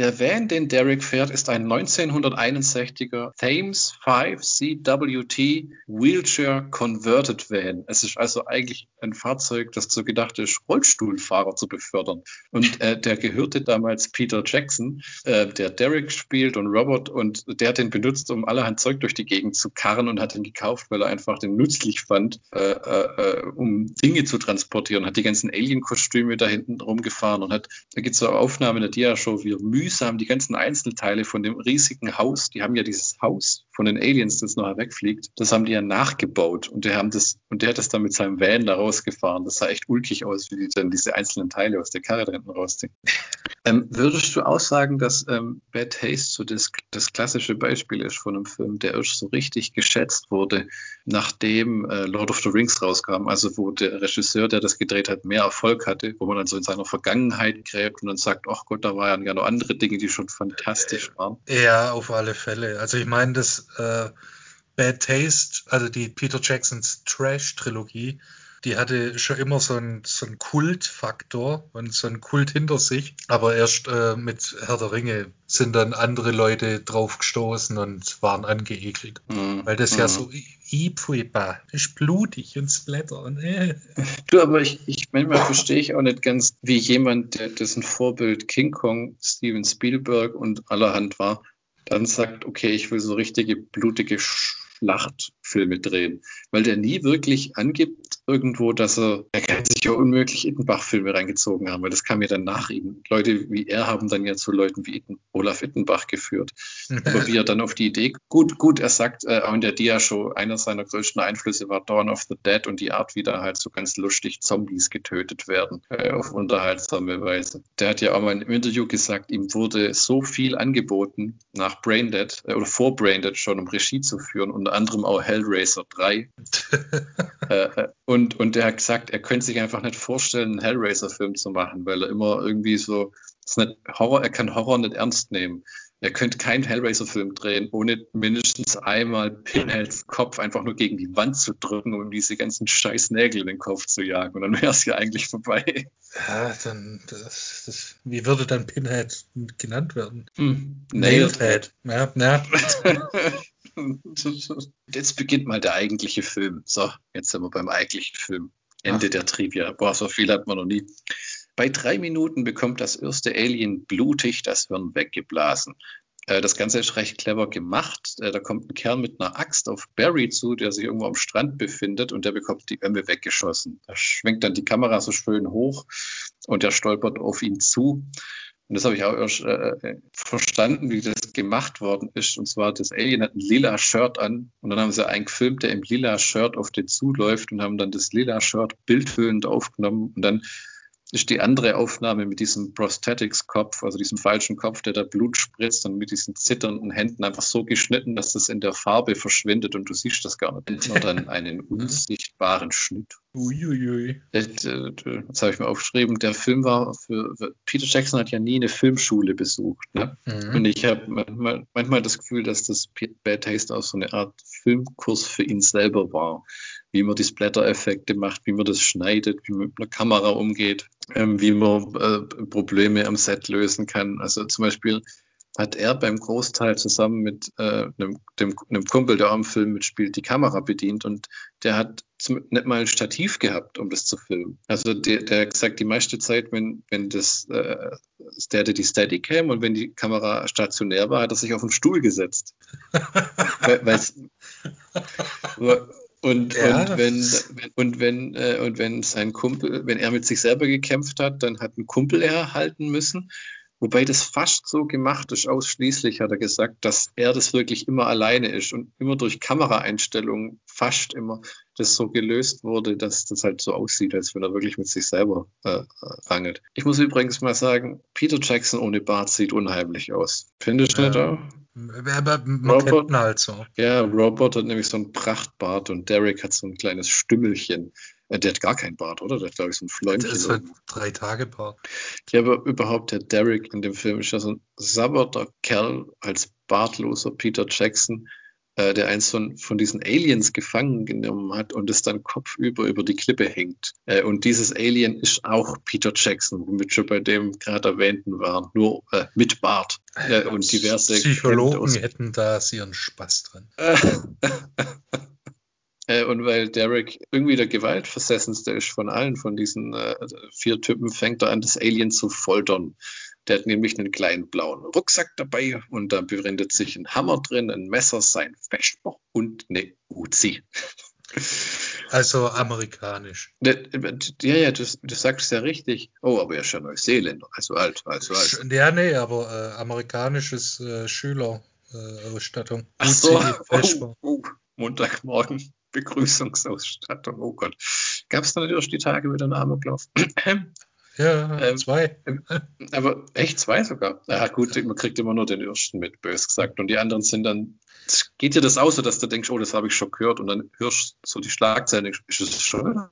Der Van, den Derek fährt, ist ein 1961er Thames 5 CWT Wheelchair Converted Van. Es ist also eigentlich ein Fahrzeug, das so gedacht ist, Rollstuhlfahrer zu befördern. Und äh, der gehörte damals Peter Jackson, äh, der Derek spielt und Robert und der hat den benutzt, um allerhand Zeug durch die Gegend zu karren und hat ihn gekauft, weil er einfach den nützlich fand, äh, äh, um Dinge zu transportieren. Hat die ganzen Alien-Kostüme da hinten rumgefahren und hat, da gibt es so Aufnahmen der Dia-Show, wie er mühsam mühsam die ganzen Einzelteile von dem riesigen Haus, die haben ja dieses Haus von den Aliens, das noch wegfliegt, das haben die ja nachgebaut und der haben das und der hat das dann mit seinem Van da rausgefahren. Das sah echt ulkig aus, wie die dann diese einzelnen Teile aus der Karre da rausziehen. Ähm, würdest du auch sagen, dass ähm, Bad Taste so das, das klassische Beispiel ist von einem Film, der erst so richtig geschätzt wurde, nachdem äh, Lord of the Rings rauskam, also wo der Regisseur, der das gedreht hat, mehr Erfolg hatte, wo man dann so in seiner Vergangenheit gräbt und dann sagt, ach Gott, da waren ja noch andere Dinge, die schon fantastisch waren. Ja, auf alle Fälle. Also ich meine, das äh, Bad Taste, also die Peter Jacksons Trash-Trilogie, die hatte schon immer so einen, so einen Kultfaktor und so einen Kult hinter sich. Aber erst äh, mit Herr der Ringe sind dann andere Leute draufgestoßen und waren angeekelt. Mhm. Weil das mhm. ja so Ipuipa ist blutig und Splatter und äh. Du, aber ich, ich manchmal verstehe ich auch nicht ganz, wie jemand, der dessen Vorbild King Kong, Steven Spielberg und allerhand war, dann sagt, okay, ich will so richtige blutige Schlachtfilme drehen, weil der nie wirklich angibt irgendwo, dass er, er kann sich ja unmöglich Ittenbach-Filme reingezogen haben, weil das kam ja dann nach ihm. Leute wie er haben dann ja zu Leuten wie Itten, Olaf Ittenbach geführt. Aber wie er dann auf die Idee, gut, gut, er sagt äh, auch in der Dia-Show, einer seiner größten Einflüsse war Dawn of the Dead und die Art, wie da halt so ganz lustig Zombies getötet werden, äh, auf unterhaltsame Weise. Der hat ja auch mal im Interview gesagt, ihm wurde so viel angeboten nach Braindead äh, oder vor Braindead schon, um Regie zu führen, unter anderem auch Hellraiser 3. Äh, äh, und, und der hat gesagt, er könnte sich einfach nicht vorstellen, einen Hellraiser-Film zu machen, weil er immer irgendwie so, ist nicht Horror, er kann Horror nicht ernst nehmen. Er könnte keinen Hellraiser-Film drehen, ohne mindestens einmal Pinheads Kopf einfach nur gegen die Wand zu drücken, um diese ganzen scheiß Nägel in den Kopf zu jagen. Und dann wäre es ja eigentlich vorbei. Ja, dann, das, das, wie würde dann Pinhead genannt werden? Hm, Nailed Head. Ja, ja. Jetzt beginnt mal der eigentliche Film. So, jetzt sind wir beim eigentlichen Film. Ende Ach. der Trivia. Boah, so viel hat man noch nie. Bei drei Minuten bekommt das erste Alien blutig das Hirn weggeblasen. Äh, das Ganze ist recht clever gemacht. Äh, da kommt ein Kerl mit einer Axt auf Barry zu, der sich irgendwo am Strand befindet und der bekommt die Ömme weggeschossen. Da schwenkt dann die Kamera so schön hoch und der stolpert auf ihn zu. Und das habe ich auch erst äh, verstanden, wie das gemacht worden ist. Und zwar, das Alien hat ein lila Shirt an und dann haben sie einen gefilmt, der im lila Shirt auf den zuläuft und haben dann das lila Shirt bildfüllend aufgenommen und dann ist die andere Aufnahme mit diesem Prosthetics-Kopf, also diesem falschen Kopf, der da Blut spritzt und mit diesen zitternden Händen einfach so geschnitten, dass das in der Farbe verschwindet und du siehst das gar nicht. Nur dann einen unsichtbaren Schnitt. Uiuiui. Das, äh, das habe ich mir aufgeschrieben. Der Film war für, für, Peter Jackson hat ja nie eine Filmschule besucht. Ne? Mhm. Und ich habe manchmal, manchmal das Gefühl, dass das Bad Taste auch so eine Art Filmkurs für ihn selber war wie man die Splatter-Effekte macht, wie man das schneidet, wie man mit einer Kamera umgeht, ähm, wie man äh, Probleme am Set lösen kann. Also zum Beispiel hat er beim Großteil zusammen mit äh, einem, dem, einem Kumpel, der auch im Film mitspielt, die Kamera bedient und der hat zum, nicht mal ein Stativ gehabt, um das zu filmen. Also der, der hat gesagt, die meiste Zeit, wenn, wenn das, äh, der hatte die Steadicam und wenn die Kamera stationär war, hat er sich auf den Stuhl gesetzt. weil, und, ja, und wenn, und wenn, äh, und wenn sein Kumpel, wenn er mit sich selber gekämpft hat, dann hat ein Kumpel er halten müssen. Wobei das fast so gemacht ist, ausschließlich hat er gesagt, dass er das wirklich immer alleine ist und immer durch Kameraeinstellungen fast immer das so gelöst wurde, dass das halt so aussieht, als wenn er wirklich mit sich selber äh, rangelt. Ich muss übrigens mal sagen, Peter Jackson ohne Bart sieht unheimlich aus. Findest du ja. nicht auch? Aber man Robert, kennt ihn halt so. Ja, Robert hat nämlich so ein Prachtbart und Derek hat so ein kleines Stümmelchen. Äh, der hat gar kein Bart, oder? Der hat, glaube ich, so ein Fläumchen. Das ist halt drei Tage Bart. Ja, aber überhaupt der Derek in dem Film ist ja so ein sabberter Kerl als bartloser Peter Jackson, äh, der eins von, von diesen Aliens gefangen genommen hat und es dann kopfüber über die Klippe hängt. Äh, und dieses Alien ist auch Peter Jackson, womit schon bei dem gerade erwähnten waren, nur äh, mit Bart. Äh, und diverse Psychologen hätten da ihren Spaß dran. Äh, und weil Derek irgendwie der gewaltversessenste ist von allen von diesen äh, vier Typen, fängt er an, das Alien zu foltern. Der hat nämlich einen kleinen blauen Rucksack dabei und da befindet sich ein Hammer drin, ein Messer, sein Vesper und eine Uzi. Also amerikanisch. Ja, ja, du, du sagst ja richtig. Oh, aber er ist ja Neuseeländer, also alt, also alt. Ja, nee, aber äh, amerikanisches äh, Schülerausstattung. Äh, Ach so, oh, oh, Montagmorgen. Begrüßungsausstattung. Oh Gott. Gab es dann natürlich die Tage wieder einen Amoklauf? Ja, ähm, zwei. Aber echt zwei sogar. Ja, gut, man kriegt immer nur den ersten mit, bös gesagt. Und die anderen sind dann, geht dir das aus, so dass du denkst, oh, das habe ich schon gehört. Und dann hörst du so die Schlagzeilen, ist es schon?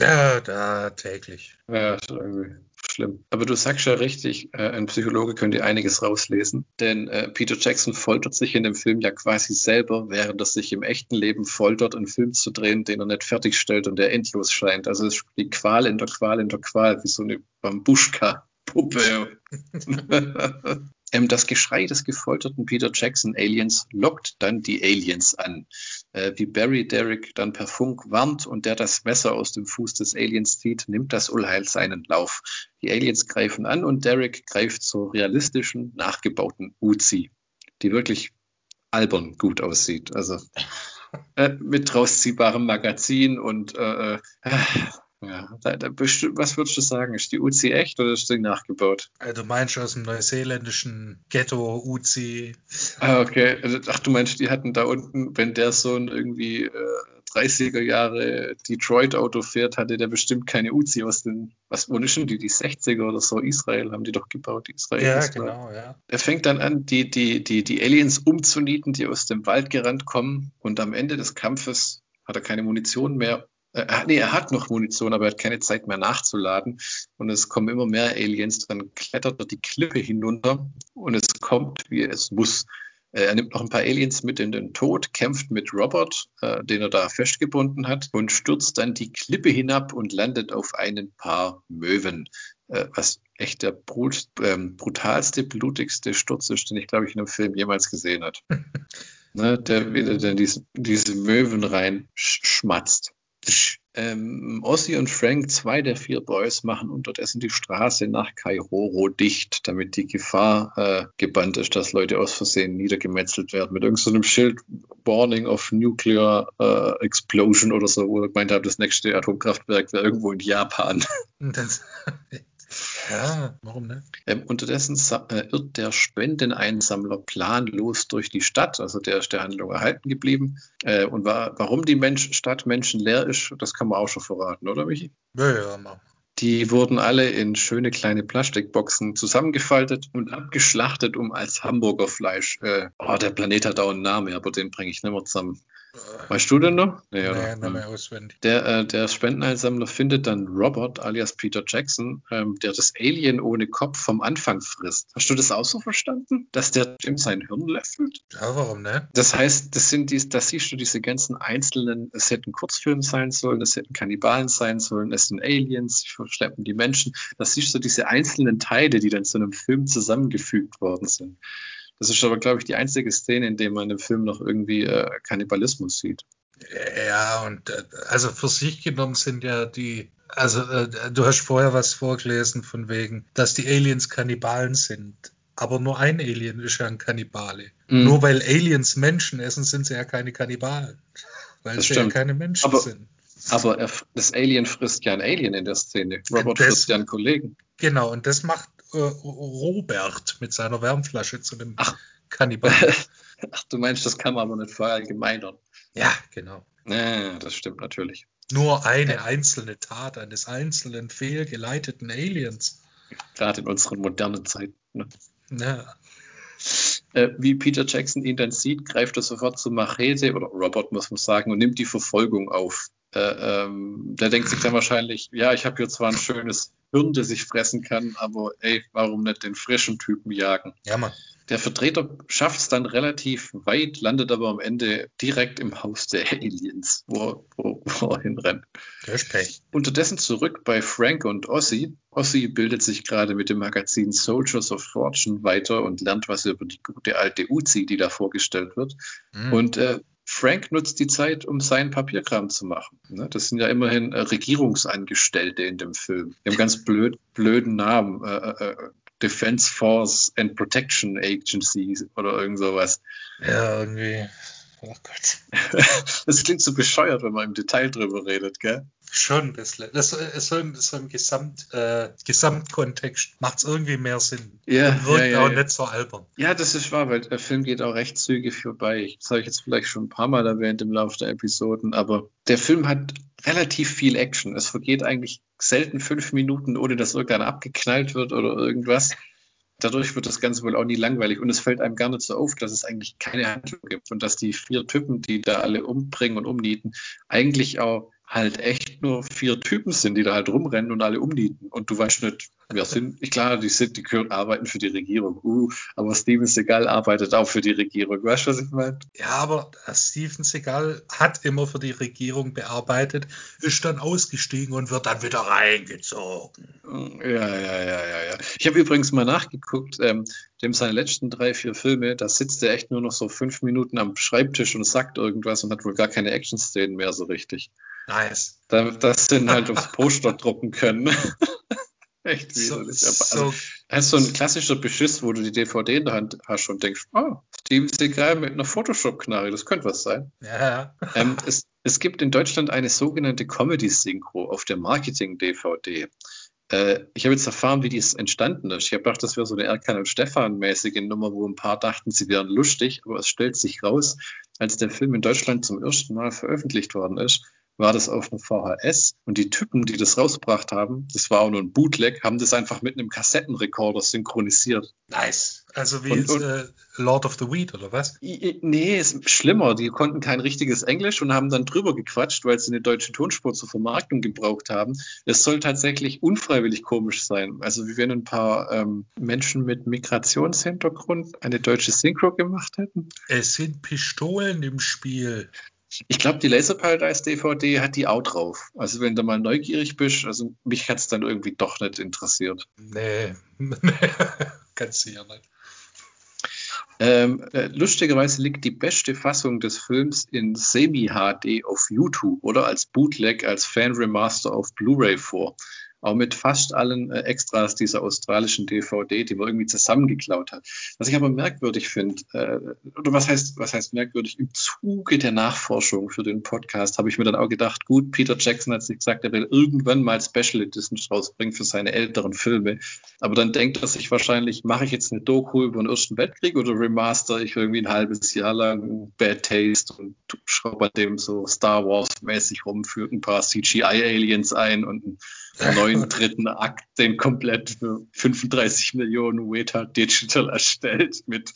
Ja, da täglich. Ja, irgendwie schlimm. Aber du sagst ja richtig, äh, ein Psychologe könnte einiges rauslesen, denn äh, Peter Jackson foltert sich in dem Film ja quasi selber, während er sich im echten Leben foltert, einen Film zu drehen, den er nicht fertigstellt und der endlos scheint. Also es ist die Qual in der Qual in der Qual, wie so eine Bambuschka-Puppe. Ähm, das Geschrei des gefolterten Peter Jackson Aliens lockt dann die Aliens an. Äh, wie Barry Derrick dann per Funk warnt und der das Messer aus dem Fuß des Aliens zieht, nimmt das Unheil seinen Lauf. Die Aliens greifen an und Derrick greift zur realistischen, nachgebauten Uzi, die wirklich albern gut aussieht. Also äh, mit rausziehbarem Magazin und äh, äh ja, da, da was würdest du sagen? Ist die Uzi echt oder ist sie nachgebaut? Also du meinst aus dem neuseeländischen Ghetto Uzi? Ah, okay. Also, ach, du meinst, die hatten da unten, wenn der so ein irgendwie äh, 30er Jahre Detroit-Auto fährt, hatte der bestimmt keine Uzi aus den, was, wo ist denn die, die 60er oder so? Israel haben die doch gebaut, Israel. Ja, genau, ja. Er fängt dann an, die, die, die, die Aliens umzunieten, die aus dem Wald gerannt kommen und am Ende des Kampfes hat er keine Munition mehr äh, nee, er hat noch Munition, aber er hat keine Zeit mehr nachzuladen. Und es kommen immer mehr Aliens. Dann klettert er die Klippe hinunter und es kommt, wie es muss. Äh, er nimmt noch ein paar Aliens mit in den Tod, kämpft mit Robert, äh, den er da festgebunden hat, und stürzt dann die Klippe hinab und landet auf einen paar Möwen. Äh, was echt der brut, ähm, brutalste, blutigste Sturz ist, den ich, glaube ich, in einem Film jemals gesehen habe. ne, der wieder dann diese, diese Möwen rein schmatzt. Ähm, Ossi und Frank, zwei der vier Boys, machen unterdessen die Straße nach Kairoro dicht, damit die Gefahr äh, gebannt ist, dass Leute aus Versehen niedergemetzelt werden. Mit irgendeinem so Schild Warning of Nuclear äh, Explosion oder so, wo ich gemeint habe, das nächste Atomkraftwerk wäre irgendwo in Japan. Das, ja, warum ne? Ähm, unterdessen äh, irrt der Spendeneinsammler planlos durch die Stadt, also der ist der Handlung erhalten geblieben. Äh, und war, warum die Mensch, Stadt menschenleer ist, das kann man auch schon verraten, oder Michi? Ja, ja, mal. Die wurden alle in schöne kleine Plastikboxen zusammengefaltet und abgeschlachtet, um als Hamburgerfleisch. Äh, oh, der Planet hat auch einen Namen, aber den bringe ich nicht mehr zusammen. Weißt du denn noch? Nee, nee nicht mehr auswendig. Der, äh, der Spendeneinsammler findet dann Robert alias Peter Jackson, ähm, der das Alien ohne Kopf vom Anfang frisst. Hast du das auch so verstanden? Dass der Jim sein Hirn löffelt? Ja, warum ne? Das heißt, das sind die, das siehst du diese ganzen einzelnen, es hätten Kurzfilme sein sollen, es hätten Kannibalen sein sollen, es sind Aliens, sie verschleppen die Menschen. Das siehst du diese einzelnen Teile, die dann zu einem Film zusammengefügt worden sind. Das ist aber, glaube ich, die einzige Szene, in der man im Film noch irgendwie äh, Kannibalismus sieht. Ja, und äh, also für sich genommen sind ja die, also äh, du hast vorher was vorgelesen von wegen, dass die Aliens Kannibalen sind. Aber nur ein Alien ist ja ein Kannibale. Mhm. Nur weil Aliens Menschen essen, sind sie ja keine Kannibalen. Weil das sie stimmt. ja keine Menschen aber, sind. Aber er, das Alien frisst ja ein Alien in der Szene. Robert das, frisst ja einen Kollegen. Genau, und das macht äh, Robert mit seiner Wärmflasche zu dem Ach. Kannibal. Ach, du meinst, das kann man aber nicht verallgemeinern. Ja, genau. Ja, das stimmt natürlich. Nur eine ja. einzelne Tat eines einzelnen fehlgeleiteten Aliens. Gerade in unseren modernen Zeiten. Ne? Ja. äh, wie Peter Jackson ihn dann sieht, greift er sofort zu Machete oder Robert, muss man sagen, und nimmt die Verfolgung auf. Äh, ähm, der denkt sich dann wahrscheinlich, ja, ich habe hier zwar ein schönes Hirn, das ich fressen kann, aber ey, warum nicht den frischen Typen jagen? Ja, Mann. Der Vertreter schafft es dann relativ weit, landet aber am Ende direkt im Haus der Aliens, wo, wo, wo er hinrennt. Unterdessen zurück bei Frank und Ossi. Ossi bildet sich gerade mit dem Magazin Soldiers of Fortune weiter und lernt was über die gute alte Uzi, die da vorgestellt wird. Mhm. Und äh, Frank nutzt die Zeit, um seinen Papierkram zu machen. Ne? Das sind ja immerhin äh, Regierungsangestellte in dem Film. Die haben ganz blöd, blöden Namen. Äh, äh, Defense Force and Protection Agency oder irgend sowas. Ja, irgendwie. Oh Gott. das klingt so bescheuert, wenn man im Detail drüber redet, gell? Schon ein bisschen. Das, das, so, im, so im Gesamt, äh, Gesamtkontext macht es irgendwie mehr Sinn. Ja. Und wirkt ja, ja, auch ja. nicht so albern. Ja, das ist wahr, weil der Film geht auch recht zügig vorbei. Das habe ich jetzt vielleicht schon ein paar Mal erwähnt im Laufe der Episoden, aber der Film hat relativ viel Action. Es vergeht eigentlich selten fünf Minuten, ohne dass irgendeiner abgeknallt wird oder irgendwas dadurch wird das Ganze wohl auch nie langweilig und es fällt einem gar nicht so auf, dass es eigentlich keine Handlung gibt und dass die vier Typen, die da alle umbringen und umnieten, eigentlich auch halt echt nur vier Typen sind, die da halt rumrennen und alle umnieten. Und du weißt nicht, wer sind. Ich, klar, die sind, die können arbeiten für die Regierung. Uh, aber Steven Seagal arbeitet auch für die Regierung. Weißt du, was ich meine? Ja, aber Steven Seagal hat immer für die Regierung bearbeitet, ist dann ausgestiegen und wird dann wieder reingezogen. Ja, ja, ja, ja, ja. Ich habe übrigens mal nachgeguckt, ähm, dem seine letzten drei, vier Filme, da sitzt er echt nur noch so fünf Minuten am Schreibtisch und sagt irgendwas und hat wohl gar keine Action-Szenen mehr so richtig. Nice. Das sind halt aufs Poster drucken können. Echt widerlich. So, also, so, das ist so ein klassischer Beschiss, wo du die DVD in der Hand hast und denkst, oh, Steven Seagal mit einer Photoshop-Knarre, das könnte was sein. Ja. Ähm, es, es gibt in Deutschland eine sogenannte Comedy-Synchro auf der Marketing-DVD. Äh, ich habe jetzt erfahren, wie dies entstanden ist. Ich habe gedacht, das wäre so eine Erkan und Stefan-mäßige Nummer, wo ein paar dachten, sie wären lustig, aber es stellt sich raus, als der Film in Deutschland zum ersten Mal veröffentlicht worden ist, war das auf einem VHS und die Typen, die das rausgebracht haben, das war auch nur ein Bootleg, haben das einfach mit einem Kassettenrekorder synchronisiert. Nice. Also wie und, und, äh, Lord of the Weed oder was? Nee, ist schlimmer. Die konnten kein richtiges Englisch und haben dann drüber gequatscht, weil sie eine deutsche Tonspur zur Vermarktung gebraucht haben. Es soll tatsächlich unfreiwillig komisch sein. Also wie wenn ein paar ähm, Menschen mit Migrationshintergrund eine deutsche Synchro gemacht hätten. Es sind Pistolen im Spiel. Ich glaube, die Laser Paradise DVD hat die auch drauf. Also wenn du mal neugierig bist, also mich hat es dann irgendwie doch nicht interessiert. Nee, ganz sicher nicht. Ähm, äh, lustigerweise liegt die beste Fassung des Films in Semi-HD auf YouTube oder als Bootleg, als Fan-Remaster auf Blu-ray vor auch mit fast allen äh, Extras dieser australischen DVD, die man irgendwie zusammengeklaut hat. Was ich aber merkwürdig finde, äh, oder was heißt, was heißt merkwürdig, im Zuge der Nachforschung für den Podcast habe ich mir dann auch gedacht, gut, Peter Jackson hat sich gesagt, er will irgendwann mal Special Editions rausbringen für seine älteren Filme. Aber dann denkt er sich wahrscheinlich, mache ich jetzt eine Doku über den Ersten Weltkrieg oder remaster ich irgendwie ein halbes Jahr lang Bad Taste und schraube an dem so Star Wars mäßig rum, führt ein paar CGI-Aliens ein und ein neuen dritten Akt, den komplett für 35 Millionen Weta Digital erstellt mit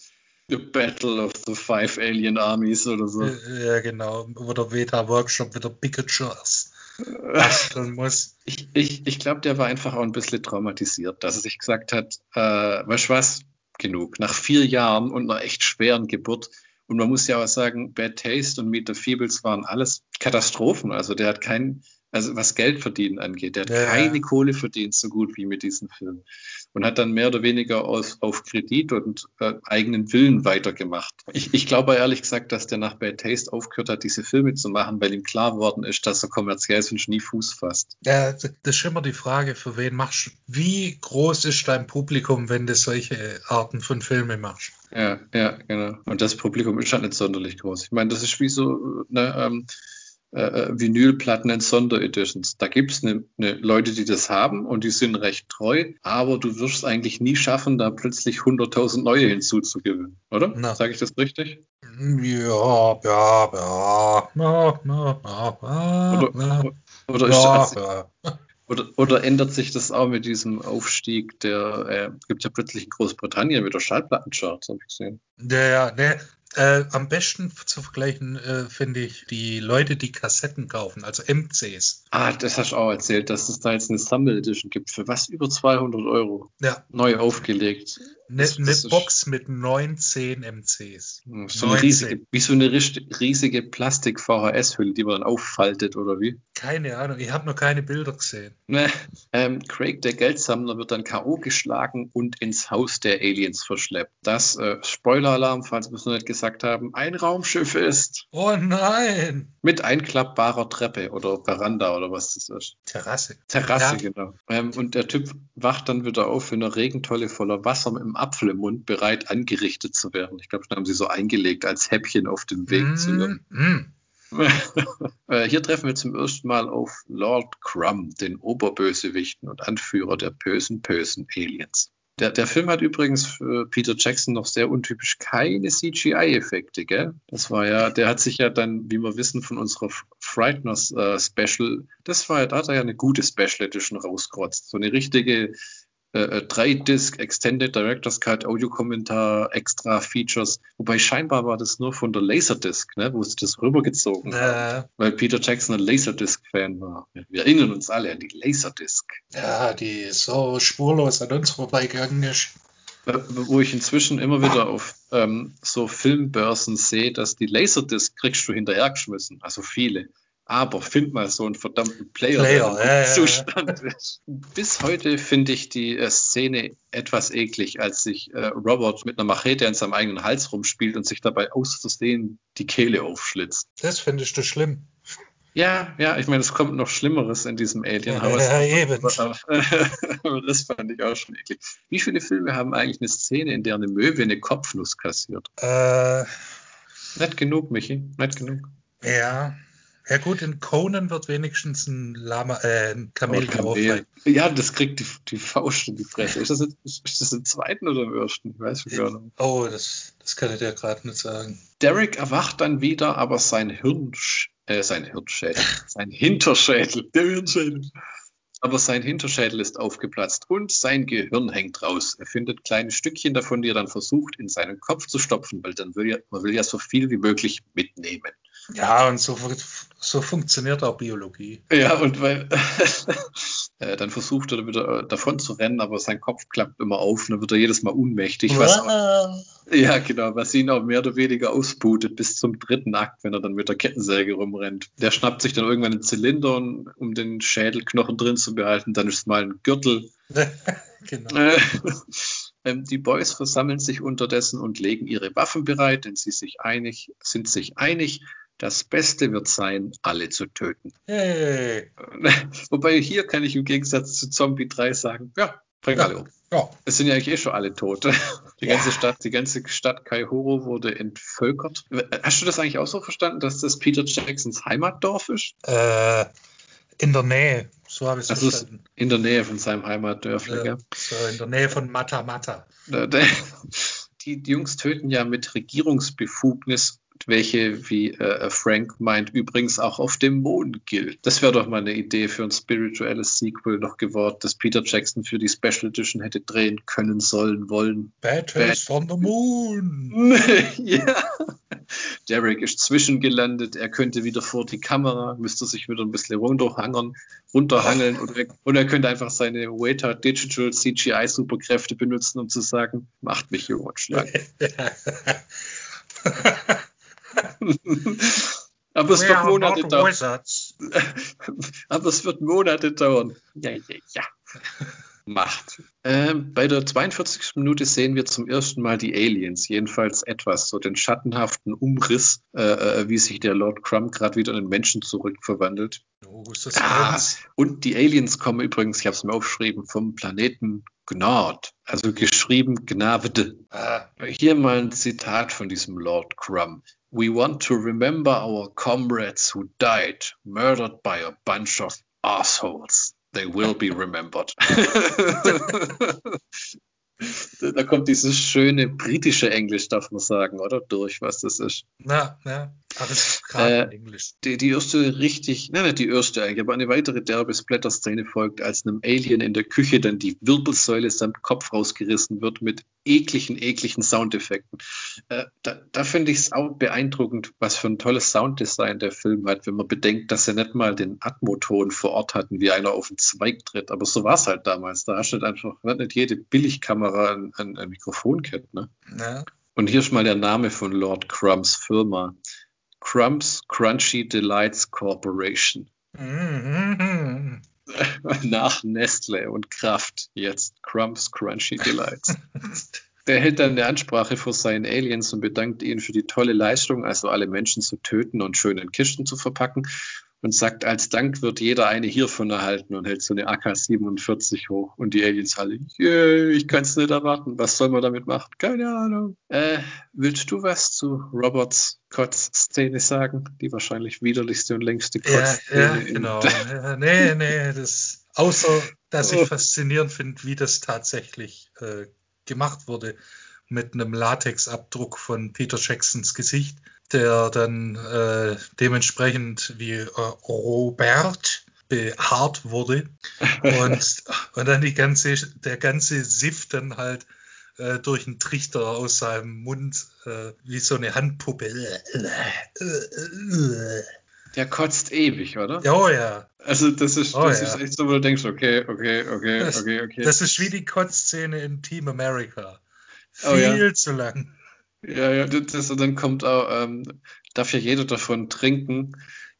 The Battle of the Five Alien Armies oder so. Ja, genau. Wo der Weta Workshop wieder Picatures basteln muss. Ich, ich, ich glaube, der war einfach auch ein bisschen traumatisiert, dass er sich gesagt hat, äh, weißt du was, genug. Nach vier Jahren und einer echt schweren Geburt und man muss ja auch sagen, Bad Taste und Meet the Feebles waren alles Katastrophen. Also der hat keinen, also was Geld verdienen angeht. Der hat ja. keine Kohle verdient, so gut wie mit diesem Film. Und hat dann mehr oder weniger aus, auf Kredit und äh, eigenen Willen weitergemacht. Ich, ich glaube ehrlich gesagt, dass der nach Bad Taste aufgehört hat, diese Filme zu machen, weil ihm klar geworden ist, dass er kommerziell sonst nie Fuß fasst. Ja, das ist immer die Frage, für wen machst du, wie groß ist dein Publikum, wenn du solche Arten von Filmen machst? Ja, ja, genau. Und das Publikum ist halt nicht sonderlich groß. Ich meine, das ist wie so, ne, ähm, äh, äh, Vinylplatten in Sondereditions. Da gibt es ne, ne Leute, die das haben und die sind recht treu, aber du wirst es eigentlich nie schaffen, da plötzlich 100.000 neue hinzuzugewinnen, oder? Sage ich das richtig? Ja, ja, ja, ja, ja, ja, oder, oder ist ja, ja. Oder, oder ändert sich das auch mit diesem Aufstieg? Der äh, gibt ja plötzlich in Großbritannien wieder Schallplattencharts, habe ich gesehen. Ja, ja, ne. Äh, am besten zu vergleichen äh, finde ich die Leute, die Kassetten kaufen, also MCs. Ah, das hast du auch erzählt, dass es da jetzt eine Sammel Edition gibt. Für was? Über 200 Euro. Ja. Neu aufgelegt. Eine ne Box mit 19 MCs. So eine 19. riesige, wie so eine riesige Plastik-VHS-Hülle, die man dann auffaltet, oder wie? Keine Ahnung, ich habe noch keine Bilder gesehen. Ne, ähm, Craig, der Geldsammler, wird dann K.O. geschlagen und ins Haus der Aliens verschleppt. Das, äh, Spoiler-Alarm, falls wir es noch nicht gesagt haben, ein Raumschiff ist. Oh nein! Mit einklappbarer Treppe oder Veranda oder was das ist. Terrasse. Terrasse, Ja. genau. Ähm, und der Typ wacht dann wieder auf in einer Regentolle voller Wasser mit einem Apfel im Mund, bereit angerichtet zu werden. Ich glaube, das haben sie so eingelegt als Häppchen auf dem Weg zu ihrem Mm, mm. Äh, Hier treffen wir zum ersten Mal auf Lord Crumb, den Oberbösewichten und Anführer der bösen, bösen Aliens. Der, der Film hat übrigens für Peter Jackson noch sehr untypisch keine CGI-Effekte, gell? Das war ja, der hat sich ja dann, wie wir wissen, von unserer Frighteners äh, Special, das war ja, da hat er ja eine gute Special Edition rausgerotzt. So eine richtige äh, 3-Disc Extended Director's Cut, Audiokommentar, extra Features. Wobei scheinbar war das nur von der Laserdisc, ne, wo sie das rübergezogen haben. Äh, Weil Peter Jackson ein Laserdisc-Fan war. Wir erinnern uns alle an die Laserdisc. ja, die so spurlos an uns vorbeigegangen ist. Äh, Wo ich inzwischen immer wieder auf ähm, so Filmbörsen sehe, dass die Laserdisc kriegst du hinterhergeschmissen. Also viele. Aber find mal so einen verdammten Player, Player, der ja, ja, im ja. Zustand ist. Bis heute finde ich die äh, Szene etwas eklig, als sich äh, Robert mit einer Machete an seinem eigenen Hals rumspielt und sich dabei aus Versehen die Kehle aufschlitzt. Das findest du schlimm. Ja, ja, ich meine, es kommt noch Schlimmeres in diesem Alien. aber Ja, eben. Aber das fand ich auch schon eklig. Wie viele Filme haben eigentlich eine Szene, in der eine Möwe eine Kopfnuss kassiert? Äh, Nicht genug, Michi, nicht genug. ja. Ja gut, in Conan wird wenigstens ein Lama, äh, ein Kamel Kamel. geohrfeigt. Ja, das kriegt die, die Faust in die Fresse. Ist das, jetzt, ist das im zweiten oder im ersten? Ich weiß nicht genau. Oh, das, das kann ich dir gerade nicht sagen. Derek erwacht dann wieder, aber sein Hirn, äh, sein Hirnschädel, sein Hinterschädel, der Hirnschädel. Aber sein Hinterschädel ist aufgeplatzt und sein Gehirn hängt raus. Er findet kleine Stückchen davon, die er dann versucht, in seinen Kopf zu stopfen, weil dann will ja, man will ja so viel wie möglich mitnehmen. Ja, und so, so funktioniert auch Biologie. Ja, und weil äh, dann versucht er wieder äh, davon zu rennen, aber sein Kopf klappt immer auf und dann wird er jedes Mal ohnmächtig. Was auch, ja, genau, was ihn auch mehr oder weniger ausbootet bis zum dritten Akt, wenn er dann mit der Kettensäge rumrennt. Der schnappt sich dann irgendwann einen Zylinder, um den Schädelknochen drin zu behalten. Dann ist es mal ein Gürtel. genau. Äh, ähm, die Boys versammeln sich unterdessen und legen ihre Waffen bereit, denn sie sich einig, sind sich einig, das Beste wird sein, alle zu töten. Hey. Wobei hier kann ich im Gegensatz zu Zombie 3 sagen, ja, bring alle um. Ja. Es sind ja eigentlich eh schon alle tot. Die Ja. ganze Stadt, die ganze Stadt Kaihoro wurde entvölkert. Hast du das eigentlich auch so verstanden, dass das Peter Jacksons Heimatdorf ist? Äh, in der Nähe, so habe ich es Also verstanden. in der Nähe von seinem Heimatdörfler, Ja, gell? so in der Nähe von Mata Mata. Die Jungs töten ja mit Regierungsbefugnis, welche, wie äh, Frank meint, übrigens auch auf dem Mond gilt. Das wäre doch mal eine Idee für ein spirituelles Sequel noch geworden, das Peter Jackson für die Special Edition hätte drehen können, sollen, wollen. Bad Taste on the Moon. ja. Derek ist zwischengelandet, er könnte wieder vor die Kamera, müsste sich wieder ein bisschen runterhangern, runterhangeln und, er, und er könnte einfach seine Weta Digital CGI Superkräfte benutzen, um zu sagen, macht mich jung und schlank. Aber es wird Monate dauern. Aber es wird Monate dauern. Ja, ja, ja. Macht. Ähm, bei der 42. Minute sehen wir zum ersten Mal die Aliens, jedenfalls etwas, so den schattenhaften Umriss, äh, äh, wie sich der Lord Crumb gerade wieder in den Menschen zurückverwandelt. Oh, ist das Ah, und die Aliens kommen übrigens, ich habe es mir aufgeschrieben, vom Planeten Gnard, also geschrieben Gnavde. Ah, Hier mal ein Zitat von diesem Lord Crumb. We want to remember our comrades who died, murdered by a bunch of assholes. They will be remembered. da kommt dieses schöne britische Englisch, darf man sagen, oder? Durch, was das ist. na, na. Ist gerade Äh, in Englisch. Die, die erste richtig, nein, nicht die erste eigentlich, aber eine weitere derbe Splatter-Szene folgt, als einem Alien in der Küche dann die Wirbelsäule samt Kopf rausgerissen wird mit ekligen, ekligen Soundeffekten. Äh, da da finde ich es auch beeindruckend, was für ein tolles Sounddesign der Film hat, wenn man bedenkt, dass er nicht mal den Atmoton vor Ort hatten, wie einer auf den Zweig tritt. Aber so war es halt damals. Da hast du halt einfach nicht jede Billigkamera ein, ein, ein Mikrofon kennt, ne? Ja. Und hier ist mal der Name von Lord Crumbs Firma. Crumbs Crunchy Delights Corporation. Mhm. Nach Nestle und Kraft jetzt Crumbs Crunchy Delights. Der hält dann eine Ansprache vor seinen Aliens und bedankt ihnen für die tolle Leistung, also alle Menschen zu töten und schön in Kisten zu verpacken. Und sagt, als Dank wird jeder eine hiervon erhalten und hält so eine AK-47 hoch. Und die Aliens alle, yeah, ich kann es nicht erwarten. Was soll man damit machen? Keine Ahnung. Äh, willst du was zu Roberts Kotz-Szene sagen? Die wahrscheinlich widerlichste und längste Ja, Kotz-Szene. ja, in- genau. Ja, nee, nee, das, außer, dass ich faszinierend finde, wie das tatsächlich äh, gemacht wurde mit einem Latexabdruck von Peter Jacksons Gesicht, der dann äh, dementsprechend wie äh, Robert behaart wurde und, und dann die ganze, der ganze Siff dann halt äh, durch einen Trichter aus seinem Mund äh, wie so eine Handpuppe. Der kotzt ewig, oder? Ja, oh ja. Also das ist, Oh, das ja. ist echt so, wo du denkst, okay, okay, okay, Das, okay, okay. das ist wie die Kotzszene in Team America. Oh, Viel ja. zu lang. Ja, ja, das, und dann kommt auch, ähm, darf ja jeder davon trinken.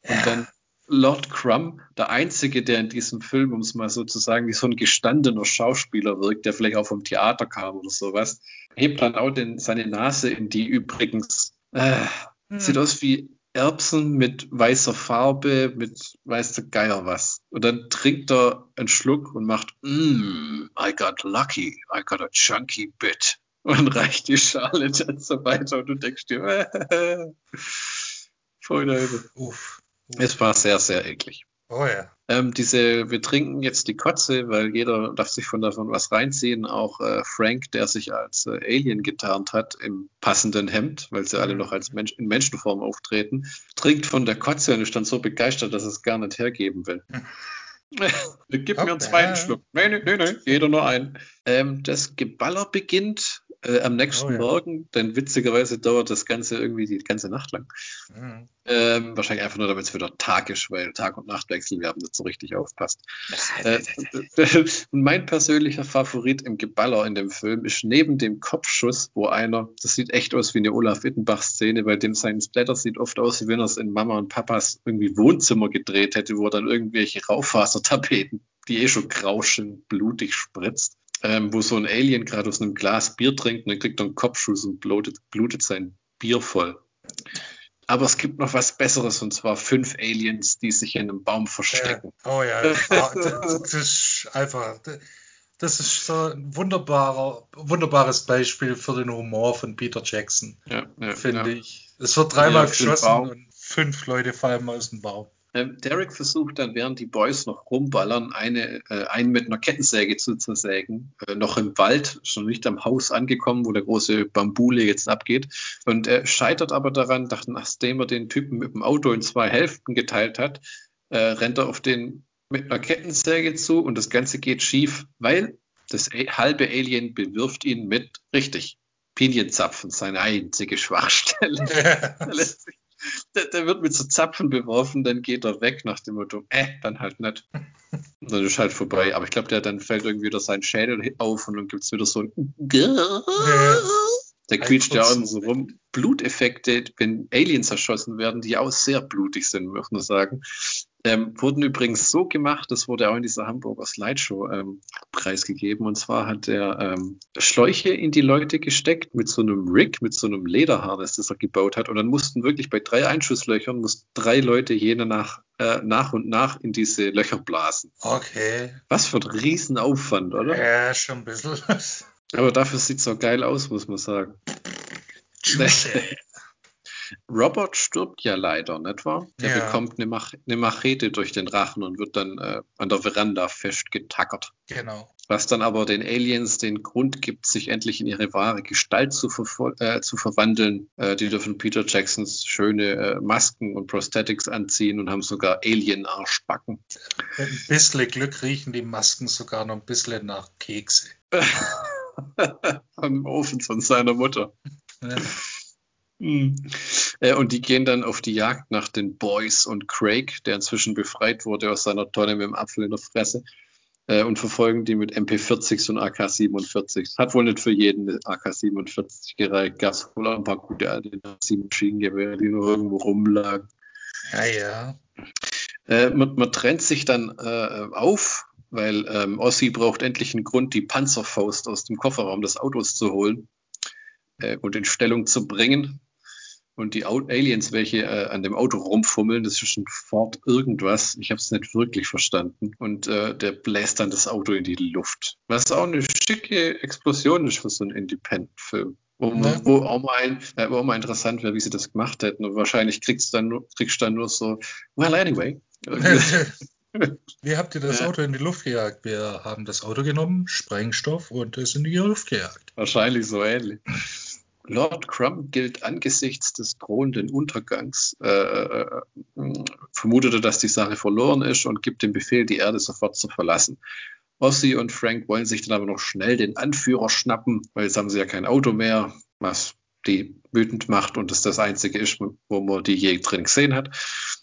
Und dann Lord Crumb, der Einzige, der in diesem Film, um es mal so zu sagen, wie so ein gestandener Schauspieler wirkt, der vielleicht auch vom Theater kam oder sowas, hebt dann auch den, seine Nase in die übrigens, äh, Hm. sieht aus wie Erbsen mit weißer Farbe, mit weiß der Geier was. Und dann trinkt er einen Schluck und macht, mm, I got lucky, I got a chunky bit. Und reicht die Schale dann so weiter und du denkst dir, äh, voll Leute. Uff. Es war sehr, sehr eklig. Oh ja. Ähm, diese, wir trinken jetzt die Kotze, weil jeder darf sich von davon was reinziehen. Auch äh, Frank, der sich als äh, Alien getarnt hat im passenden Hemd, weil sie alle noch als Mensch, in Menschenform auftreten, trinkt von der Kotze und ist dann so begeistert, dass er es gar nicht hergeben will. Gib mir einen Okay. zweiten Schluck. Nee, nee, nee, nee, jeder nur einen. Ähm, das Geballer beginnt äh, am nächsten Oh ja. Morgen, denn witzigerweise dauert das Ganze irgendwie die ganze Nacht lang. Mhm. Ähm, wahrscheinlich einfach nur, damit es wieder Tag ist, weil Tag- und Nachtwechsel, wir haben nicht so richtig aufpasst. Äh, und mein persönlicher Favorit im Geballer in dem Film ist neben dem Kopfschuss, wo einer, das sieht echt aus wie eine Olaf Wittenbach-Szene, weil dem sein Splatter sieht oft aus, wie wenn er es in Mama und Papas irgendwie Wohnzimmer gedreht hätte, wo er dann irgendwelche Raufasertapeten, die eh schon grauschen, blutig spritzt. Ähm, wo so ein Alien gerade aus einem Glas Bier trinkt und dann kriegt er einen Kopfschuss und blutet, blutet sein Bier voll. Aber es gibt noch was Besseres und zwar fünf Aliens, die sich in einem Baum Ja. verstecken. Oh ja. Das, das ist einfach. Das ist so ein wunderbarer, wunderbares Beispiel für den Humor von Peter Jackson, Ja, ja, finde ja. ich. Es wird dreimal Ja, geschossen und fünf Leute fallen aus dem Baum. Ähm, Derek versucht dann, während die Boys noch rumballern, eine, äh, einen mit einer Kettensäge zu zersägen. Äh, noch im Wald, schon nicht am Haus angekommen, wo der große Bambule jetzt abgeht. Und er scheitert aber daran, nach- nachdem er den Typen mit dem Auto in zwei Hälften geteilt hat, äh, rennt er auf den mit einer Kettensäge zu und das Ganze geht schief, weil das halbe Alien bewirft ihn mit, richtig, Pinienzapfen, seine einzige Schwachstelle. Der, lässt sich, der, der wird mit so Zapfen beworfen, dann geht er weg nach dem Motto, äh, dann halt nicht. Und dann ist halt vorbei. Aber ich glaube, der dann fällt irgendwie wieder sein Schädel auf und dann gibt's wieder so ein Der quietscht ja auch so rum. Bluteffekte, wenn Aliens erschossen werden, die auch sehr blutig sind, möchte ich nur sagen, ähm, wurden übrigens so gemacht, das wurde auch in dieser Hamburger Slideshow ähm, preisgegeben. Und zwar hat er ähm, Schläuche in die Leute gesteckt mit so einem Rig, mit so einem Lederharness, das er gebaut hat. Und dann mussten wirklich bei drei Einschusslöchern mussten drei Leute jene nach, äh, nach und nach in diese Löcher blasen. Okay. Was für ein Riesenaufwand, oder? Ja, schon ein bisschen. Aber dafür sieht's so geil aus, muss man sagen. Juicy. Robert stirbt ja leider, nicht wahr? Der Ja. bekommt eine, Mach eine Machete durch den Rachen und wird dann äh, an der Veranda festgetackert. Genau. Was dann aber den Aliens den Grund gibt, sich endlich in ihre wahre Gestalt zu, äh, zu verwandeln. Äh, die dürfen Peter Jacksons schöne äh, Masken und Prosthetics anziehen und haben sogar Alien-Arschbacken. Mit ein bisschen Glück riechen die Masken sogar noch ein bisschen nach Kekse. Am Ofen von seiner Mutter. Ja. Hm. Äh, und die gehen dann auf die Jagd nach den Boys und Craig, der inzwischen befreit wurde aus seiner Tonne mit dem Apfel in der Fresse, äh, und verfolgen die mit MP40s und AK47. Hat wohl nicht für jeden eine AK47 gereicht. Gab es wohl auch ein paar gute alte Nazi-Maschinengewehre, die nur irgendwo rumlagen. ja, ja. Äh, man, man trennt sich dann äh, auf, weil ähm, Ossi braucht endlich einen Grund, die Panzerfaust aus dem Kofferraum des Autos zu holen äh, und in Stellung zu bringen. Und die Aliens, welche äh, an dem Auto rumfummeln, das ist ein Ford irgendwas. Ich habe es nicht wirklich verstanden. Und äh, der bläst dann das Auto in die Luft. Was auch eine schicke Explosion ist für so einen Independent-Film. Wo, Ja. wo, auch mal ein, äh, wo auch mal interessant wäre, wie sie das gemacht hätten. Und wahrscheinlich kriegst du dann nur, kriegst dann nur so, well, anyway. Wie habt ihr das. Auto in die Luft gejagt? Wir haben das Auto genommen, Sprengstoff und es in die Luft gejagt. Wahrscheinlich so ähnlich. Lord Crumb gilt angesichts des drohenden Untergangs, äh, äh, vermutete, dass die Sache verloren ist und gibt den Befehl, die Erde sofort zu verlassen. Ossi und Frank wollen sich dann aber noch schnell den Anführer schnappen, weil jetzt haben sie ja kein Auto mehr, was die wütend macht und das das einzige ist, wo man die je drin gesehen hat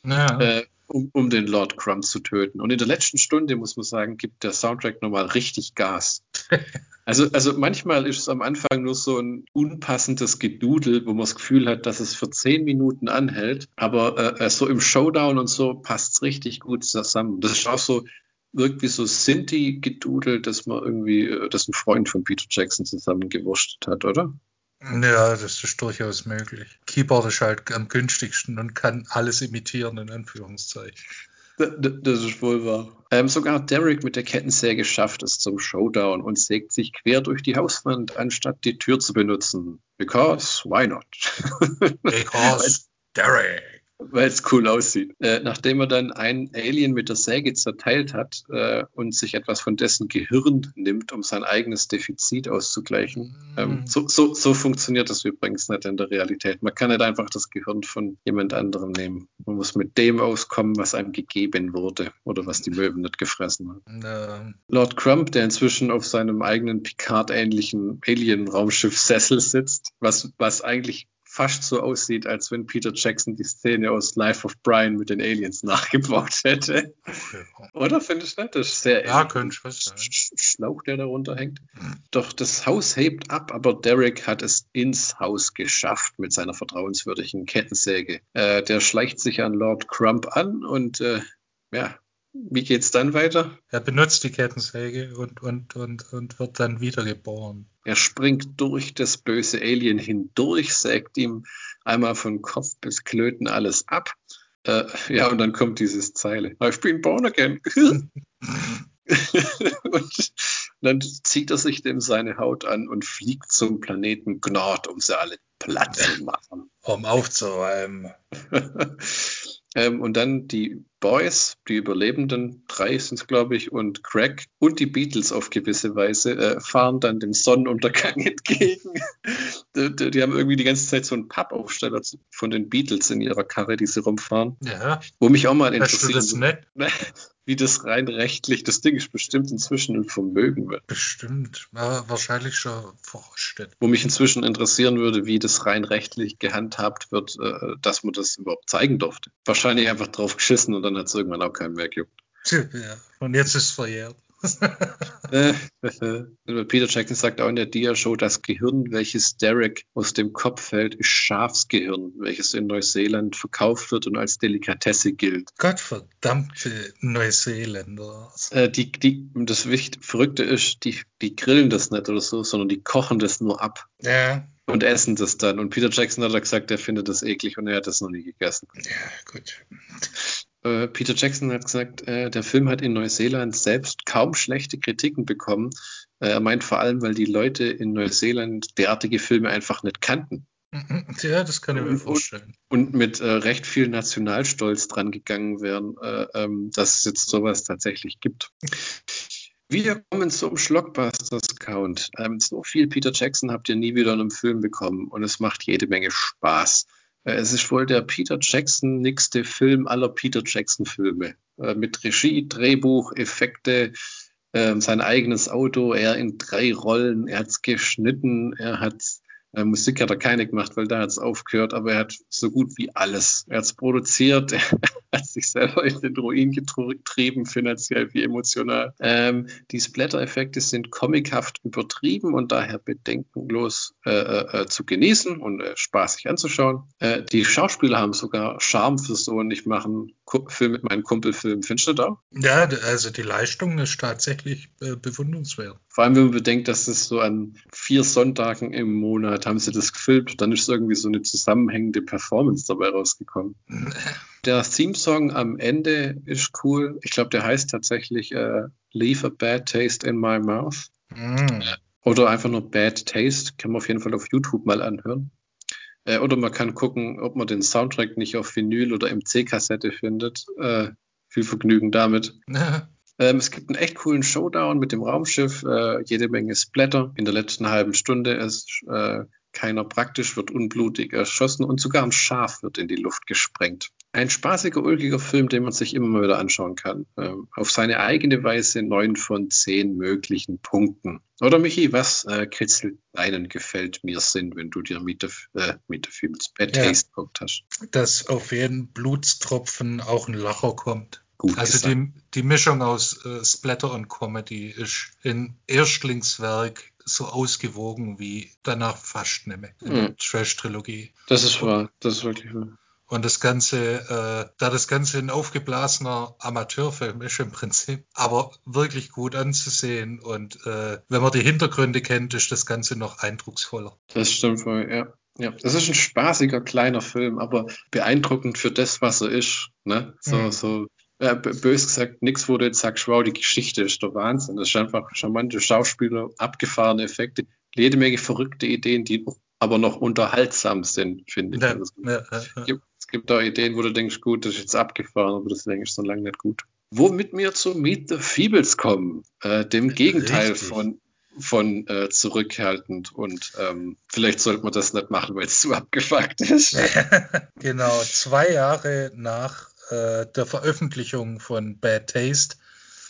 Ja. äh, um, um den Lord Crumb zu töten. Und in der letzten Stunde, muss man sagen, gibt der Soundtrack nochmal richtig Gas. Also, also manchmal ist es am Anfang nur so ein unpassendes Gedudel, wo man das Gefühl hat, dass es für zehn Minuten anhält. Aber äh, so im Showdown und so passt es richtig gut zusammen. Das ist auch so irgendwie so Sinti-Gedudel, dass man irgendwie, äh, das ein Freund von Peter Jackson zusammengewurscht hat, oder? ja, das ist durchaus möglich. Keyboard ist halt am günstigsten und kann alles imitieren, in Anführungszeichen. Das ist wohl wahr. Ähm, sogar Derek mit der Kettensäge schafft es zum Showdown und sägt sich quer durch die Hauswand, anstatt die Tür zu benutzen. Because why not? Because Derek. Weil es cool aussieht. Äh, nachdem er dann einen Alien mit der Säge zerteilt hat äh, und sich etwas von dessen Gehirn nimmt, um sein eigenes Defizit auszugleichen. Ähm, so, so, so funktioniert das übrigens nicht in der Realität. Man kann nicht einfach das Gehirn von jemand anderem nehmen. Man muss mit dem auskommen, was einem gegeben wurde oder was die Möwen nicht gefressen haben. Ähm, Lord Crump, der inzwischen auf seinem eigenen Picard-ähnlichen Alien-Raumschiff Cecil sitzt, was, was eigentlich fast so aussieht, als wenn Peter Jackson die Szene aus Life of Brian mit den Aliens nachgebaut hätte. Oder findest du nicht? Das ist sehr Ja, könnte was sein. Sch- Schlauch, der darunter hängt. Doch das Haus hebt ab, aber Derek hat es ins Haus geschafft mit seiner vertrauenswürdigen Kettensäge. Äh, der schleicht sich an Lord Crump an und äh, ja, wie geht's dann weiter? Er benutzt die Kettensäge und, und, und, und wird dann wiedergeboren. Er springt durch das böse Alien hindurch, sägt ihm einmal von Kopf bis Klöten alles ab. Äh, ja, und dann kommt dieses Zeile. I've been born again. und dann zieht er sich dem seine Haut an und fliegt zum Planeten Gnord, um sie alle platt zu machen. Um aufzuräumen. ähm, und dann die Boys, die Überlebenden, drei sind es, glaube ich, und Craig und die Beatles auf gewisse Weise äh, fahren dann dem Sonnenuntergang entgegen. die, die, die haben irgendwie die ganze Zeit so einen Pappaufsteller von den Beatles in ihrer Karre, die sie rumfahren. Ja, Wo mich auch mal hast du das interessiert, nicht? wie das rein rechtlich, das Ding ist bestimmt inzwischen ein Vermögen wird. Bestimmt. Aber wahrscheinlich schon verrostet. Wo mich inzwischen interessieren würde, wie das rein rechtlich gehandhabt wird, äh, dass man das überhaupt zeigen durfte. Wahrscheinlich einfach drauf geschissen und dann hat es irgendwann auch keinen mehr gejuckt. Ja. Und jetzt ist es verjährt. Äh, Peter Jackson sagt auch in der Dia-Show, das Gehirn, welches Derek aus dem Kopf fällt, ist Schafsgehirn, welches in Neuseeland verkauft wird und als Delikatesse gilt. Gottverdammte Neuseeländer. Äh, die, die, das Wicht, Verrückte ist, die, die grillen das nicht oder so, sondern die kochen das nur ab Ja, und essen das dann. Und Peter Jackson hat gesagt, er findet das eklig und er hat das noch nie gegessen. ja, gut. Äh, Peter Jackson hat gesagt, äh, der Film hat in Neuseeland selbst kaum schlechte Kritiken bekommen. Äh, er meint vor allem, weil die Leute in Neuseeland derartige Filme einfach nicht kannten. Ja, das kann ich mir vorstellen. Und, und mit äh, recht viel Nationalstolz dran gegangen wären, äh, ähm, dass es jetzt sowas tatsächlich gibt. Wir kommen zum Schlockbusters-Count. Ähm, so viel Peter Jackson habt ihr nie wieder in einem Film bekommen und es macht jede Menge Spaß. Äh, es ist wohl der Peter Jackson nächste Film aller Peter Jackson-Filme. Äh, mit Regie, Drehbuch, Effekte, äh, sein eigenes Auto, er in drei Rollen, er hat es geschnitten, er hat äh, Musik hat er keine gemacht, weil da hat es aufgehört, aber er hat so gut wie alles. Er hat es produziert, er hat sich selber in den Ruin getrieben, finanziell wie emotional. Ähm, die Splatter-Effekte sind comichaft übertrieben und daher bedenkenlos äh, äh, äh zu genießen und äh, spaßig anzuschauen. Äh, die Schauspieler haben sogar Charme für so und ich mache einen Film mit meinem Kumpelfilm. Findest du da? Ja, also die Leistung ist tatsächlich äh, bewundernswert. Vor allem, wenn man bedenkt, dass es so an vier Sonntagen im Monat haben sie das gefilmt, dann ist irgendwie so eine zusammenhängende Performance dabei rausgekommen. der Theme-Song am Ende ist cool. Ich glaube, der heißt tatsächlich äh, Leave a Bad Taste in My Mouth. Mm. Oder einfach nur Bad Taste. Kann man auf jeden Fall auf YouTube mal anhören. Äh, oder man kann gucken, ob man den Soundtrack nicht auf Vinyl oder MC-Kassette findet. Äh, viel Vergnügen damit. Ähm, es gibt einen echt coolen Showdown mit dem Raumschiff, äh, jede Menge Splatter. In der letzten halben Stunde ist äh, keiner praktisch, wird unblutig erschossen und sogar ein Schaf wird in die Luft gesprengt. Ein spaßiger, ulkiger Film, den man sich immer mal wieder anschauen kann. Ähm, auf seine eigene Weise neun von zehn möglichen Punkten. Oder Michi, was äh, kitzelt deinen gefällt mir Sinn, wenn du dir Miete, äh, Miete Films Bad ja. Taste geguckt hast? Dass auf jeden Blutstropfen auch ein Lacher kommt. Gut also die, die, Mischung aus äh, Splatter und Comedy ist in Erstlingswerk so ausgewogen wie danach fast der mhm. Trash-Trilogie. Das ist wahr, das ist wirklich wahr. Und das Ganze, äh, da das Ganze ein aufgeblasener Amateurfilm ist im Prinzip, aber wirklich gut anzusehen. Und äh, wenn man die Hintergründe kennt, ist das Ganze noch eindrucksvoller. Das stimmt voll, ja. Ja, das ist ein spaßiger kleiner Film, aber beeindruckend für das, was er ist. Ne? So, mhm. so äh, bös gesagt, nichts, wo du jetzt sagst, wow, die Geschichte ist der Wahnsinn. Das ist einfach charmante Schauspieler, abgefahrene Effekte, jede Menge verrückte Ideen, die aber noch unterhaltsam sind, finde ich. Ja, also, ja, ja, es, gibt, es gibt auch Ideen, wo du denkst, gut, das ist jetzt abgefahren, aber das denke ich so lange nicht gut. Womit wir zu Meet the Feebles kommen, äh, dem Gegenteil Richtig. von von äh, zurückhaltend und ähm, vielleicht sollte man das nicht machen, weil es zu abgefuckt ist. genau, zwei Jahre nach äh, der Veröffentlichung von Bad Taste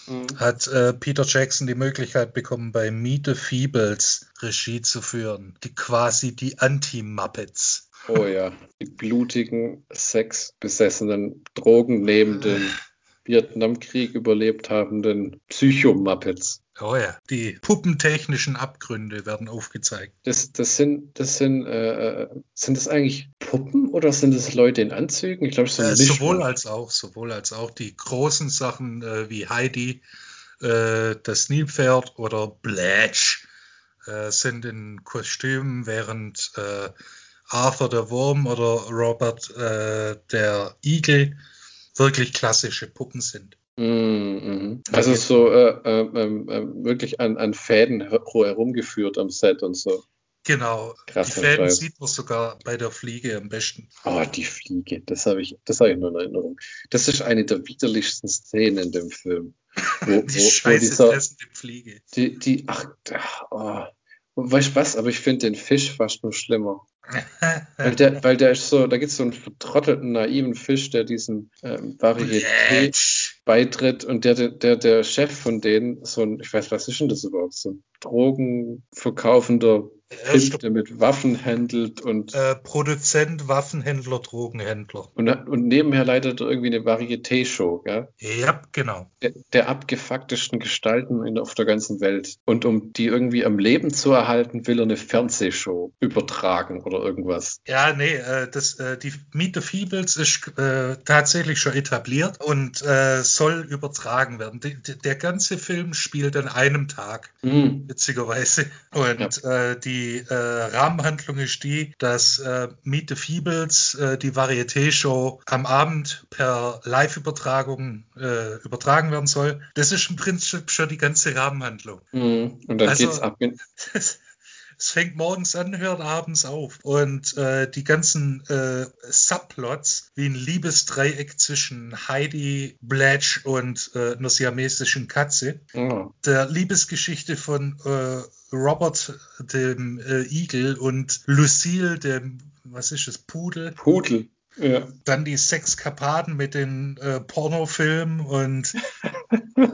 mhm. hat äh, Peter Jackson die Möglichkeit bekommen, bei Meet the Feebles Regie zu führen. Die quasi die Anti-Muppets. Oh ja, die blutigen, sexbesessenen, drogennehmenden, Vietnamkrieg überlebt habenden Psycho-Muppets. Oh ja, die puppentechnischen Abgründe werden aufgezeigt. Das, das sind, das sind, äh, äh sind das eigentlich Puppen oder sind das Leute in Anzügen? Ich glaube, so äh, sowohl als auch, sowohl als auch die großen Sachen äh, wie Heidi, äh, das Nilpferd oder Blatch äh, sind in Kostümen, während äh, Arthur der Wurm oder Robert der Igel wirklich klassische Puppen sind. Mhm. Also so äh, äh, äh, wirklich an, an Fäden herumgeführt am Set und so. Genau. Krass, die Fäden Scheiß. sieht man sogar bei der Fliege am besten. Oh, die Fliege, das habe ich, das habe ich nur in Erinnerung. Das ist eine der widerlichsten Szenen in dem Film. Wo, die wo, scheiße wo dieser, Fliege. Die, die, ach, oh. Weißt du was, aber ich finde den Fisch fast nur schlimmer. Weil, der, weil der ist so, da gibt es so einen vertrottelten, naiven Fisch, der diesem ähm, Varieté beitritt und der, der, der Chef von denen, so ein, ich weiß, was ist denn das überhaupt, so ein drogenverkaufender Typ, der mit Waffen handelt und. Äh, Produzent, Waffenhändler, Drogenhändler. Und, und nebenher leitet er irgendwie eine Varieté-Show, gell? Ja, genau. Der, der abgefucktesten Gestalten in, auf der ganzen Welt. Und um die irgendwie am Leben zu erhalten, will er eine Fernsehshow übertragen oder irgendwas. Ja, nee, äh, das, äh, die Meet the Feebles ist äh, tatsächlich schon etabliert und äh, soll übertragen werden. Die, der ganze Film spielt an einem Tag, mhm. witzigerweise. Und ja. Äh, die die äh, Rahmenhandlung ist die, dass äh, Meet the Feebles, äh, die Varieté-Show, am Abend per Live-Übertragung äh, übertragen werden soll. Das ist im Prinzip schon die ganze Rahmenhandlung. Mhm. Und dann also, geht's ab. es fängt morgens an, hört abends auf. Und äh, die ganzen äh, Subplots, wie ein Liebesdreieck zwischen Heidi, Blatch und äh, einer siamesischen Katze, Oh. der Liebesgeschichte von äh, Robert, dem äh, Igel, und Lucille, dem, was ist es, Pudel. Pudel. Ja. Dann die Sexkapaden mit den äh, Pornofilmen und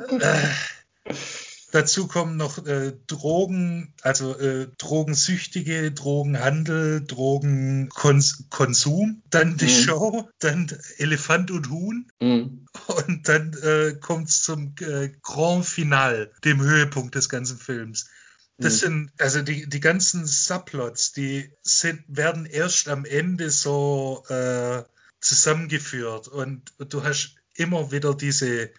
dazu kommen noch äh, Drogen, also äh, Drogensüchtige, Drogenhandel, Drogenkonsum, dann die Mhm. Show, dann Elefant und Huhn Mhm. und dann äh, kommt es zum äh, Grand Final, dem Höhepunkt des ganzen Films. Das Mhm. sind, also die, die ganzen Subplots, die sind, werden erst am Ende so äh, zusammengeführt und du hast immer wieder diese,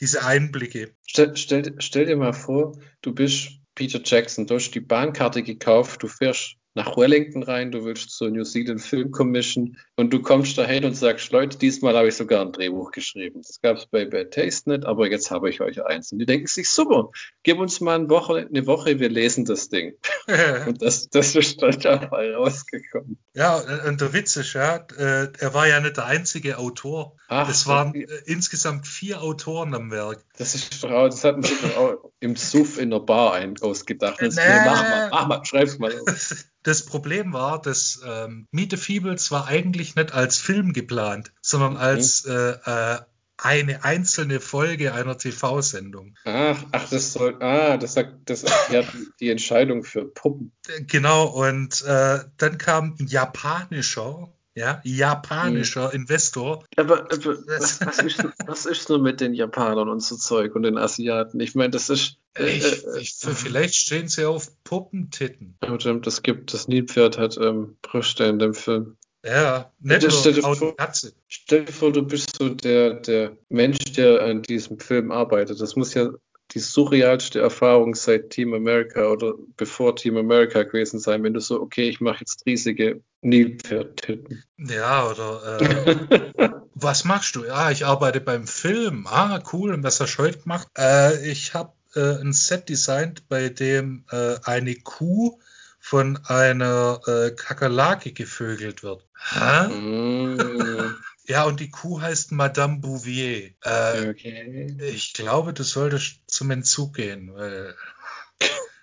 diese Einblicke. Stell, stell, stell dir mal vor, du bist Peter Jackson, du hast die Bahnkarte gekauft, du fährst nach Wellington rein, du willst zur New Zealand Film Commission und du kommst dahin und sagst, Leute, diesmal habe ich sogar ein Drehbuch geschrieben. Das gab es bei Bad Taste nicht, aber jetzt habe ich euch eins. Und die denken sich, super, gib uns mal eine Woche, eine Woche wir lesen das Ding. Und das, das ist dann dabei rausgekommen. ja, und der Witz ist ja, äh, er war ja nicht der einzige Autor. Ach, es waren äh, insgesamt vier Autoren am Werk. Das ist doch auch, das hat man sich doch auch im Suff in der Bar ein, ausgedacht. Das, Nee. nee, mach mal, mach mal, schreib's mal auf. Das Problem war, dass ähm, Meet the Feebles war eigentlich nicht als Film geplant, sondern als äh, äh, eine einzelne Folge einer TV-Sendung. Ach, ach, das soll, ah, das sagt, das erklärt die Entscheidung für Puppen. Genau, und äh, dann kam ein japanischer, ja, japanischer Investor. Aber, aber was, was, ist, was ist nur mit den Japanern und so Zeug und den Asiaten? Ich meine, das ist. Äh, Ich, äh, ich, vielleicht stehen sie auf Puppentitten. das gibt, das Nilpferd hat ähm, Brüste in dem Film. Ja, nicht Das stell dir nur vor- Katze. Stell dir vor, du bist so der, der Mensch, der an diesem Film arbeitet. Das muss ja die surrealste Erfahrung seit Team America oder bevor Team America gewesen sein, wenn du so, okay, ich mache jetzt riesige Nilpferd-Titten. Ja, oder äh, was machst du? Ja, ich arbeite beim Film. Ah, cool. Und was hast du heute gemacht? Äh, ich habe äh, ein Set designt, bei dem äh, eine Kuh von einer äh, Kakerlake gevögelt wird. Hä? Mm, Ja, und die Kuh heißt Madame Bouvier. Äh, okay. ich glaube, du solltest zum Entzug gehen, weil.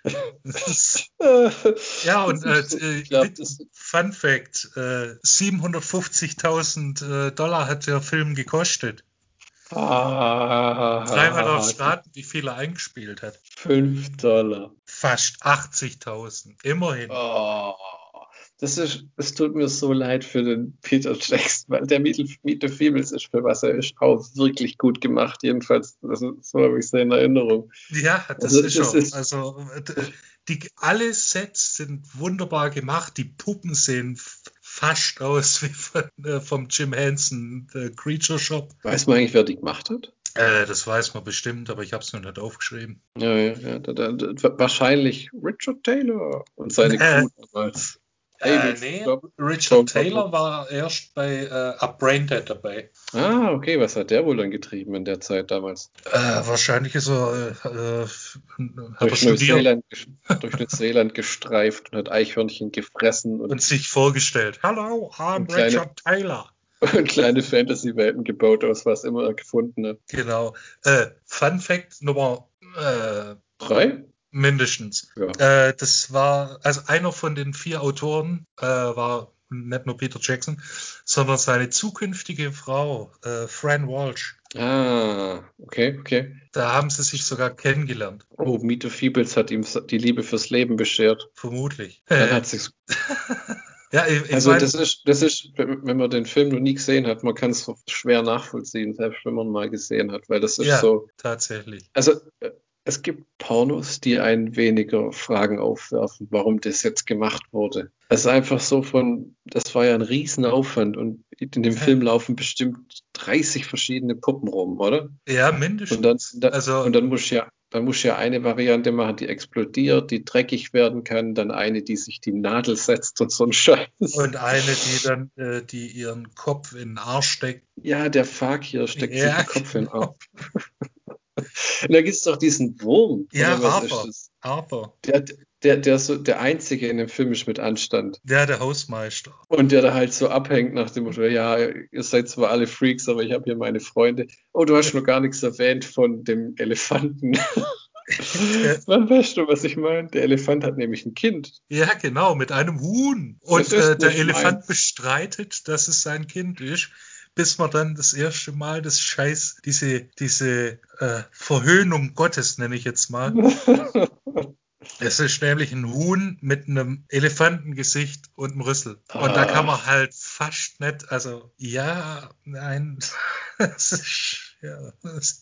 ja, und äh, äh, das Fun Fact: äh, 750.000 äh, Dollar hat der Film gekostet. ah, Dreimal aufs Raten, wie viel er eingespielt hat. 5 Dollar. Fast 80.000. Immerhin. Oh, das ist, es tut mir so leid für den Peter Jackson, weil der Meet Meet the Feebles ist für was er ist auch wirklich gut gemacht. Jedenfalls, ist, so habe ich es in Erinnerung. Ja, das Also, ist das schon. ist- also, die, alle Sets sind wunderbar gemacht. Die Puppen sehen fast aus wie von, äh, vom Jim Henson äh, Creature Shop. Weiß man eigentlich, wer die gemacht hat? Äh, das weiß man bestimmt, aber ich habe es noch nicht aufgeschrieben. Ja, ja, ja. Da, da, da, wahrscheinlich Richard Taylor und seine Äh. Crew damals. Äh, David nee, Rob- Richard Taylor war erst bei äh, Up Braindead dabei. Ah, okay, was hat der wohl dann getrieben in der Zeit damals? Äh, wahrscheinlich ist er, äh, äh, Durch Neuseeland, durch Neuseeland gestreift und hat Eichhörnchen gefressen und, und sich vorgestellt. Hallo, I'm kleine- Richard Taylor. und kleine Fantasy-Welten gebaut, aus was immer er gefunden hat. Genau. Äh, Fun Fact Nummer äh, Drei? Mindestens. Ja. Äh, das war, also einer von den vier Autoren äh, war nicht nur Peter Jackson, sondern seine zukünftige Frau, äh, Fran Walsh. Ah, okay, okay. Da haben sie sich sogar kennengelernt, Oh, Meet the Feebles hat ihm die Liebe fürs Leben beschert. vermutlich. Dann Äh, hat sich's ja, ich, ich Also mein, das ist, das ist, wenn man den Film noch nie gesehen hat, man kann es schwer nachvollziehen, selbst wenn man mal gesehen hat, weil das ist ja, so. tatsächlich. Also äh, es gibt Pornos, die einen weniger Fragen aufwerfen, warum das jetzt gemacht wurde. Es ist einfach so von, das war ja ein Riesenaufwand und in dem. Film laufen bestimmt 30 verschiedene Puppen rum, oder? Ja, mindestens. Und dann, dann also, und dann muss ja, dann muss ja eine Variante machen, die explodiert, die dreckig werden kann, dann eine, die sich die Nadel setzt und so ein Scheiß. und eine, die dann, äh, die ihren Kopf in den Arsch steckt. Ja, der Fakir steckt Ja, sich den Kopf in den genau. Und da gibt es doch diesen Wurm. Ja, Arthur. Arthur. Der, der, der so der Einzige in dem Film ist mit Anstand. Ja, der Hausmeister. Und der da halt so abhängt nach dem Motto, ja, ihr seid zwar alle Freaks, aber ich habe hier meine Freunde. Oh, du hast noch gar nichts erwähnt von dem Elefanten. Wann weißt du, was ich meine? Der Elefant hat nämlich ein Kind. Ja, genau, mit einem Huhn. Und äh, der Elefant mein. bestreitet, dass es sein Kind ist bis man dann das erste Mal das Scheiß, diese, diese äh, Verhöhnung Gottes, nenne ich jetzt mal. es ist nämlich ein Huhn mit einem Elefantengesicht und einem Rüssel. Und ah. da kann man ah. halt fast nicht, also ja, nein, es ist ja.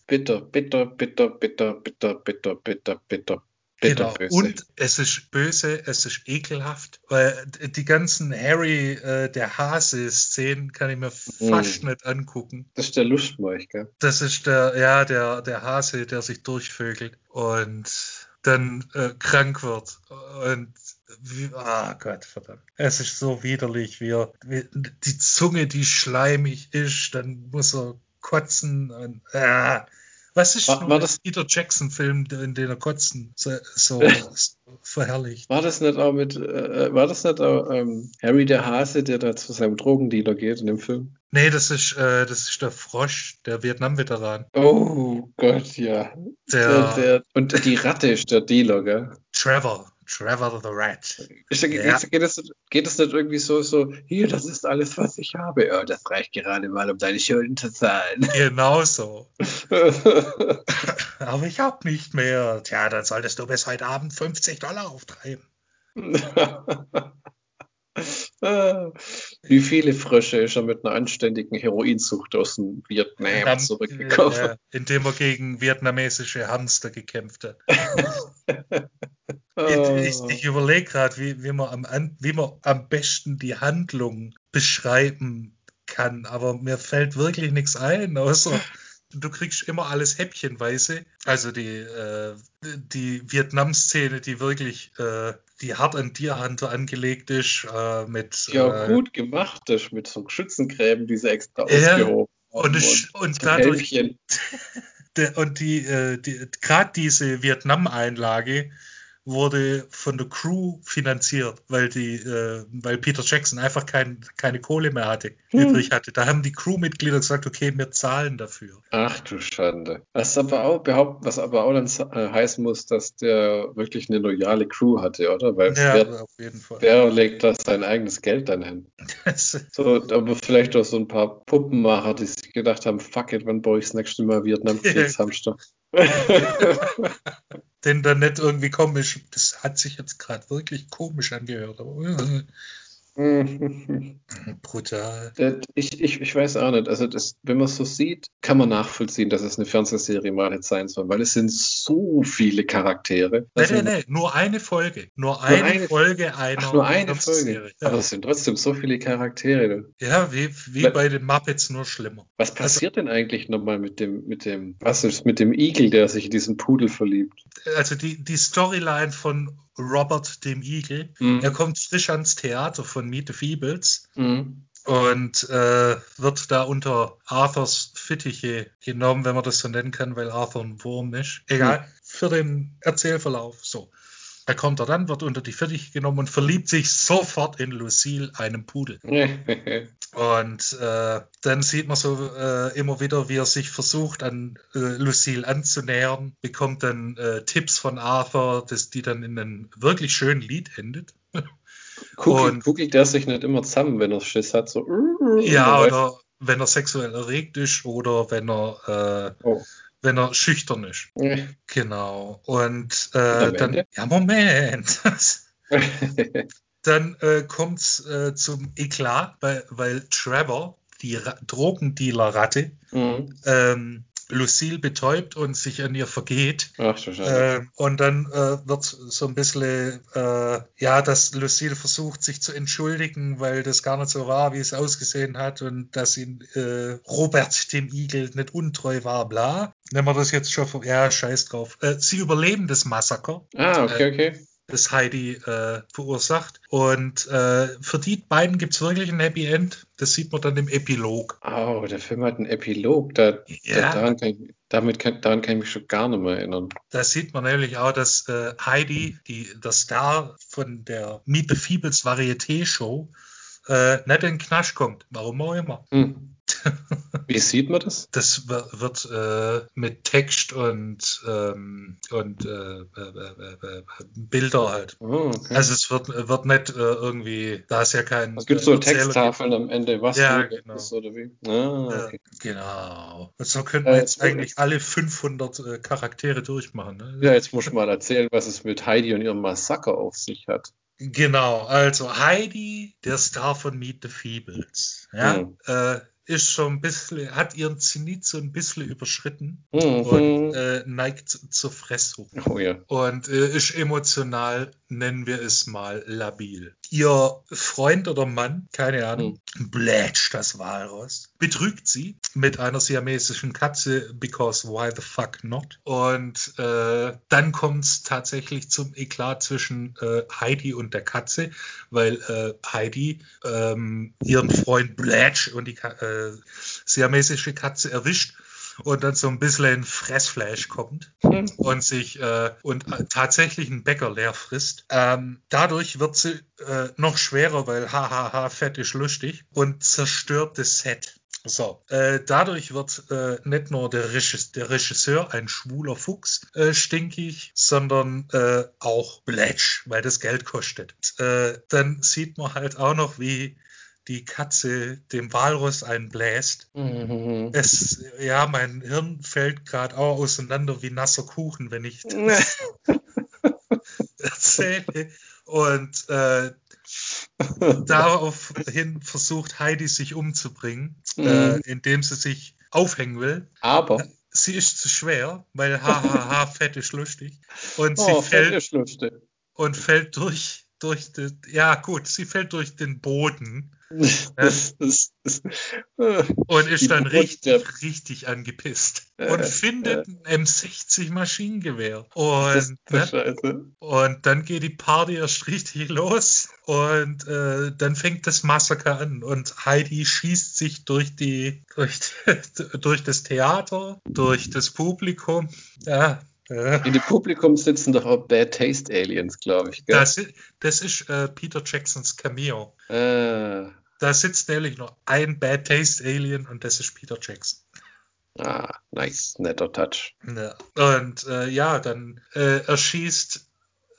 Bitter, bitter, bitter, bitter, bitter, bitter, bitter, bitter, Genau. Und es ist böse, es ist ekelhaft. Weil die ganzen Harry, äh, der Hase-Szenen kann ich mir fast mm. nicht angucken. Das ist der Lustmolch, gell? Das ist der, ja, der, der Hase, der sich durchvögelt und dann äh, krank wird. Und ah oh Gott, verdammt. Es ist so widerlich, wie er, wie, die Zunge, die schleimig ist, dann muss er kotzen und, ah. Was ist war, war das Peter Jackson-Film, in den er kotzen so, so verherrlicht? War das nicht auch mit, äh, war das nicht auch ähm, Harry der Hase, der da zu seinem Drogendealer geht in dem Film? Nee, das ist, äh, das ist der Frosch, der Vietnam-Veteran. Oh Gott, ja. Der, der, der, und die Ratte ist der Dealer, gell? Trevor. Trevor the Rat. Ich, ja. geht, es, geht es nicht irgendwie so, so, hier, das ist alles, was ich habe. Ja, das reicht gerade mal, um deine Schulden zu zahlen. Genau so. Aber ich hab nicht mehr. Tja, dann solltest du bis heute Abend 50 Dollar auftreiben. Wie viele Frösche ist er mit einer anständigen Heroinsucht aus dem Vietnam Ham zurückgekommen? Ja, indem er gegen vietnamesische Hamster gekämpft hat. ich, ich, ich überlege gerade, wie, wie, man am, wie man am besten die Handlung beschreiben kann, aber mir fällt wirklich nichts ein, außer du kriegst immer alles häppchenweise. Also die, äh, die Vietnam-Szene, die wirklich, äh, die hart an Tierhunter angelegt ist, äh, mit. Ja, äh, gut gemacht ist, mit so Schützengräben, die sie extra ausgehoben und, und, und dadurch. und die, äh, die gerade diese Vietnam-Einlage, wurde von der Crew finanziert, weil die, äh, weil Peter Jackson einfach kein, keine Kohle mehr hatte, hm. übrig hatte. Da haben die Crewmitglieder gesagt, okay, wir zahlen dafür. Ach du Schande. Was aber auch behaupten, was aber auch dann äh, heißen muss, dass der wirklich eine loyale Crew hatte, oder? Weil ja, wer, auf jeden Fall. Wer legt das sein eigenes Geld dann hin? so, aber vielleicht auch so ein paar Puppenmacher, die sich gedacht haben, fuck it, wann baue ich das nächste Mal Vietnam-Kriegshamster? denn dann nicht irgendwie komisch. Das hat sich jetzt gerade wirklich komisch angehört. Aber, äh, Brutal. Ich, ich, ich weiß auch nicht. Also, das, wenn man es so sieht, kann man nachvollziehen, dass es eine Fernsehserie mal hätte sein sollen, weil es sind so viele Charaktere. Nein, nein, nein, nur eine Folge. Nur eine, nur eine Folge einer Ach, nur eine Folge. Ja. Aber es sind trotzdem so viele Charaktere. Ja, wie, wie bei den Muppets, nur schlimmer. Was also passiert also, denn eigentlich nochmal mit dem, mit dem, was ist mit dem Igel, der sich in diesen Pudel verliebt? Also die, die Storyline von Robert dem Igel. Mhm. Er kommt frisch ans Theater von Meet the Feebles. Mhm. Und äh, wird da unter Arthurs Fittiche genommen, wenn man das so nennen kann, weil Arthur ein Wurm ist. Egal, mhm. für den Erzählverlauf. So. Er kommt da dann, wird unter die Fittiche genommen und verliebt sich sofort in Lucille, einem Pudel. und äh, dann sieht man so äh, immer wieder, wie er sich versucht, an äh, Lucille anzunähern, bekommt dann äh, Tipps von Arthur, dass die dann in einem wirklich schönen Lied endet. Guckelt, guckelt der sich nicht immer zusammen, wenn er Schiss hat? So, ja, oder wenn er sexuell erregt ist oder wenn er äh, oh wenn er schüchtern ist. Ja. Genau. Und äh, dann, ja, Moment. dann äh, kommt es äh, zum Eklat, weil, weil Trevor, die Drogendealer-Ratte, mhm. ähm, Lucille betäubt und sich an ihr vergeht. Ach, so äh, und dann äh, wird so ein bisschen, äh, ja, dass Lucille versucht, sich zu entschuldigen, weil das gar nicht so war, wie es ausgesehen hat und dass ihn äh, Robert dem Igel nicht untreu war, bla. Nehmen wir das jetzt schon, ja, scheiß drauf. Äh, sie überleben das Massaker. Ah, okay, äh, okay das Heidi äh, verursacht. Und äh, für die beiden gibt es wirklich ein Happy End. Das sieht man dann im Epilog. Oh, der Film hat einen Epilog. Da, Ja. da, daran, kann ich, damit kann, daran kann ich mich schon gar nicht mehr erinnern. Da sieht man nämlich auch, dass äh, Heidi, die, der Star von der Meet the Feebles Varieté-Show, äh, nicht in den Knasch kommt. Warum auch immer. Hm. Wie sieht man das? Das wi- wird äh, mit Text und, ähm, und äh, äh, äh, äh, Bilder halt. Oh, okay. Also es wird, wird nicht irgendwie, da ist ja kein es gibt so Texttafeln am Ende, was Ja, genau. ist oder wie? Ah, okay. Genau. Und so könnten wir jetzt eigentlich alle 500 äh, Charaktere durchmachen. Ne? Ja, jetzt muss ich mal erzählen, was es mit Heidi und ihrem Massaker auf sich hat. Genau, also Heidi, der Star von Meet the Feebles, ja, Hm. äh, ist schon ein bisschen, hat ihren Zenit so ein bisschen überschritten Mhm. und äh, neigt zu- zur Fresssucht. oh ja. Und äh, ist emotional, nennen wir es mal, labil. Ihr Freund oder Mann, keine Ahnung, blätscht das Walross, betrügt sie mit einer siamesischen Katze, because why the fuck not? Und äh, dann kommt es tatsächlich zum Eklat zwischen äh, Heidi und der Katze, weil äh, Heidi ähm, ihren Freund Blatch und die äh, siamesische Katze erwischt und dann so ein bisschen in Fressflash kommt Hm. und sich äh, und äh, tatsächlich einen Bäcker leer frisst. Ähm, dadurch wird sie äh, noch schwerer, weil hahaha, fett ist lustig und zerstört das Set. So, äh, dadurch wird äh, nicht nur der, Regis der Regisseur ein schwuler Fuchs äh, stinkig, sondern äh, auch Bletch, weil das Geld kostet. Äh, dann sieht man halt auch noch, wie die Katze dem Walross einbläst Mhm. es, ja, mein Hirn fällt gerade auch auseinander wie nasser Kuchen, wenn ich erzähle. Und äh, daraufhin versucht Heidi sich umzubringen, Mhm. äh, indem sie sich aufhängen will. Aber, Sie ist zu schwer, weil hahaha, fett ist lustig. Und sie oh, fällt fällt und fällt durch, durch den, ja gut, sie fällt durch den Boden. Das, das, das, und ist Die dann richtig, richtig angepisst. Äh, und findet ein M60 Maschinengewehr. Und, ne, und dann geht die Party erst richtig los. Und äh, dann fängt das Massaker an. Und Heidi schießt sich durch die durch, durch das Theater, durch das Publikum. Ja, In dem Publikum sitzen doch auch Bad Taste Aliens, glaube ich. Gell? das, das ist äh, Peter Jacksons Cameo. Ah, Da sitzt nämlich nur ein Bad Taste Alien und das ist Peter Jackson. ah, nice, netter Touch. Ja. Und äh, ja, dann äh, erschießt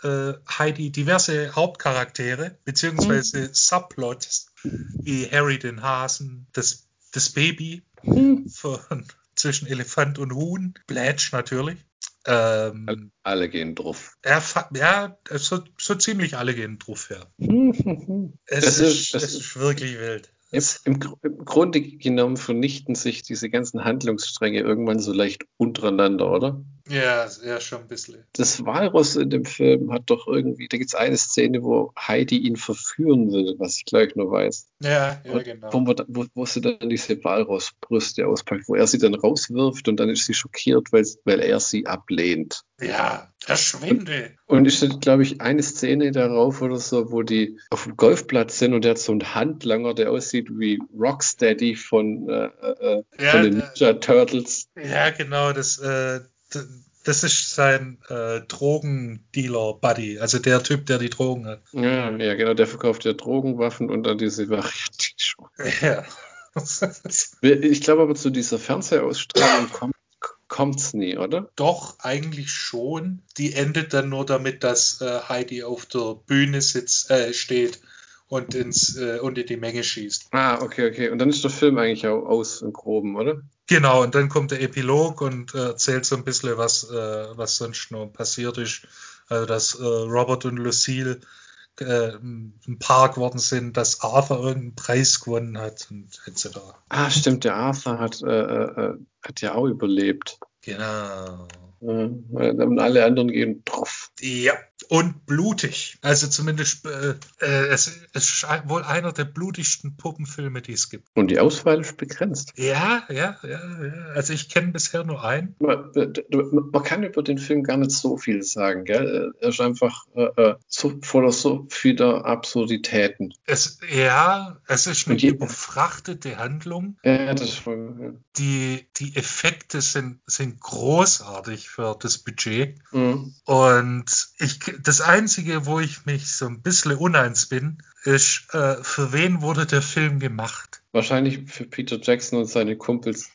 äh, Heidi diverse Hauptcharaktere, beziehungsweise Subplots, wie Harry den Hasen, das, das Baby von, zwischen Elefant und Huhn, Blatch natürlich. Ähm, Alle gehen drauf. er, ja, so, so ziemlich alle gehen drauf her. Es Das ist, das es ist wirklich wild. Im, Im Grunde genommen vernichten sich diese ganzen Handlungsstränge irgendwann so leicht untereinander, oder? Ja, ja, schon ein bisschen. Das Walross in dem Film hat doch irgendwie, da gibt es eine Szene, wo Heidi ihn verführen will, was ich gleich nur weiß. Ja, ja, Und genau. wo, wo, wo sie dann diese Walrossbrüste auspackt, wo er sie dann rauswirft und dann ist sie schockiert, weil, weil er sie ablehnt. Ja, verschwinde. Und es steht, glaube ich, eine Szene darauf oder so, wo die auf dem Golfplatz sind und der hat so einen Handlanger, der aussieht wie Rocksteady von, äh, äh, Ja, von den Ninja Turtles. Ja, genau, das, äh, das ist sein äh, Drogendealer-Buddy, also der Typ, der die Drogen hat. Ja, ja, genau, der verkauft ja Drogenwaffen und dann diese Variety-Show. Ja. Ich glaube aber zu dieser Fernsehausstrahlung kommt kommt's nie, oder? Doch, eigentlich schon. Die endet dann nur damit, dass äh, Heidi auf der Bühne sitzt, äh, steht und, ins, äh, und in die Menge schießt. Ah, okay, okay. Und dann ist der Film eigentlich auch aus im Groben, oder? Genau, und dann kommt der Epilog und äh, erzählt so ein bisschen, was, äh, was sonst noch passiert ist. Also, dass äh, Robert und Lucille äh, ein Paar geworden sind, dass Arthur irgendeinen Preis gewonnen hat und etc. Ah, stimmt, der Arthur hat, äh, äh, hat ja auch überlebt. Genau. Äh, und alle anderen gehen drauf. Ja, und blutig. Also zumindest, äh, äh, es, es ist wohl einer der blutigsten Puppenfilme, die es gibt. Und die Auswahl ist begrenzt. Ja, ja, ja. ja. Also ich kenne bisher nur einen. Man, man, kann über den Film gar nicht so viel sagen, gell? Er ist einfach äh, äh so, voller so vieler Absurditäten. Es, ja, es ist eine überfrachtete Handlung. Ja, das ist voll, ja. Die, die Effekte sind, sind großartig für das Budget. Mhm. Und ich, das Einzige, wo ich mich so ein bisschen uneins bin, ist, äh, für wen wurde der Film gemacht? Wahrscheinlich für Peter Jackson und seine Kumpels.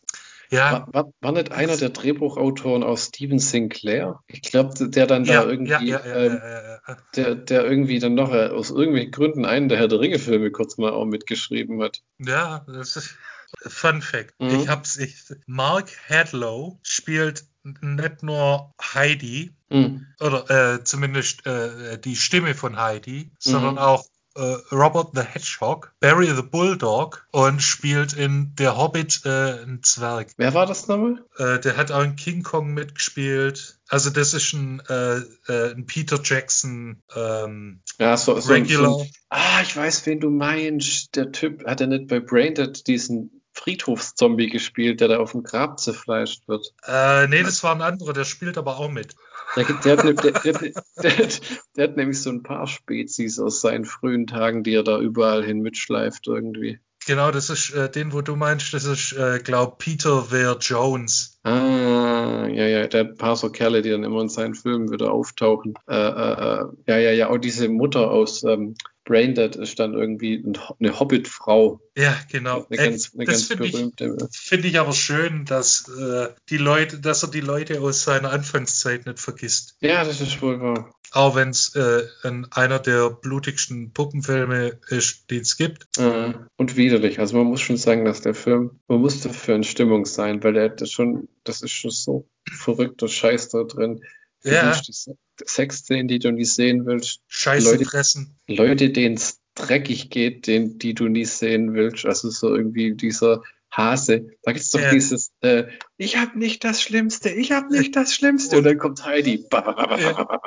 Ja. War, war, nicht einer der Drehbuchautoren aus Steven Sinclair? Ich glaube, der dann ja, da irgendwie, ja, ja, ähm, der, der irgendwie dann noch äh, aus irgendwelchen Gründen einen der Herr der Ringe-Filme kurz mal auch mitgeschrieben hat. Ja, das ist Fun Fact. Mhm. Ich hab's, ich, Mark Hadlow spielt nicht nur Heidi, mhm. oder äh, zumindest äh, die Stimme von Heidi, sondern mhm. auch äh, Robert the Hedgehog, Barry the Bulldog und spielt in Der Hobbit äh, einen Zwerg. Wer war das nochmal? Äh, der hat auch in King Kong mitgespielt. Also das ist ein, äh, äh, ein Peter Jackson ähm, ja, so, so, Regular. So, ah, ich weiß, wen du meinst. Der Typ, hat er nicht bei Braindead diesen Friedhofszombie gespielt, der da auf dem Grab zerfleischt wird? Äh, nee, das war ein anderer, der spielt aber auch mit. Der, der, hat, der, der, hat, nämlich so ein paar Spezies aus seinen frühen Tagen, die er da überall hin mitschleift irgendwie. Genau, das ist äh, den, wo du meinst, das ist, äh, glaub, Peter Ver Jones. Ah, ja, ja, der paar so Kerle, die dann immer in seinen Filmen wieder auftauchen. Äh, äh, äh ja, ja, ja, auch diese Mutter aus ähm, Braindead ist dann irgendwie eine Hobbit-Frau. Ja, genau. Eine ganz, eine das finde ich, find ich aber schön, dass äh, die Leute, dass er die Leute aus seiner Anfangszeit nicht vergisst. Ja, das ist wohl wahr. Auch wenn es äh, einer der blutigsten Puppenfilme ist, die es gibt. Äh, und widerlich. Also man muss schon sagen, dass der Film, man muss dafür in Stimmung sein, weil der das schon, das ist schon so verrückter Scheiß da drin. Ja. Sexszenen, die du nicht sehen willst. Scheiße Leute, fressen. Leute, denen es dreckig geht, den, die du nicht sehen willst. Also so irgendwie dieser Hase. Da gibt es doch ja. dieses, äh, ich habe nicht das Schlimmste, ich habe nicht das Schlimmste. Und, dann kommt Heidi. Ja.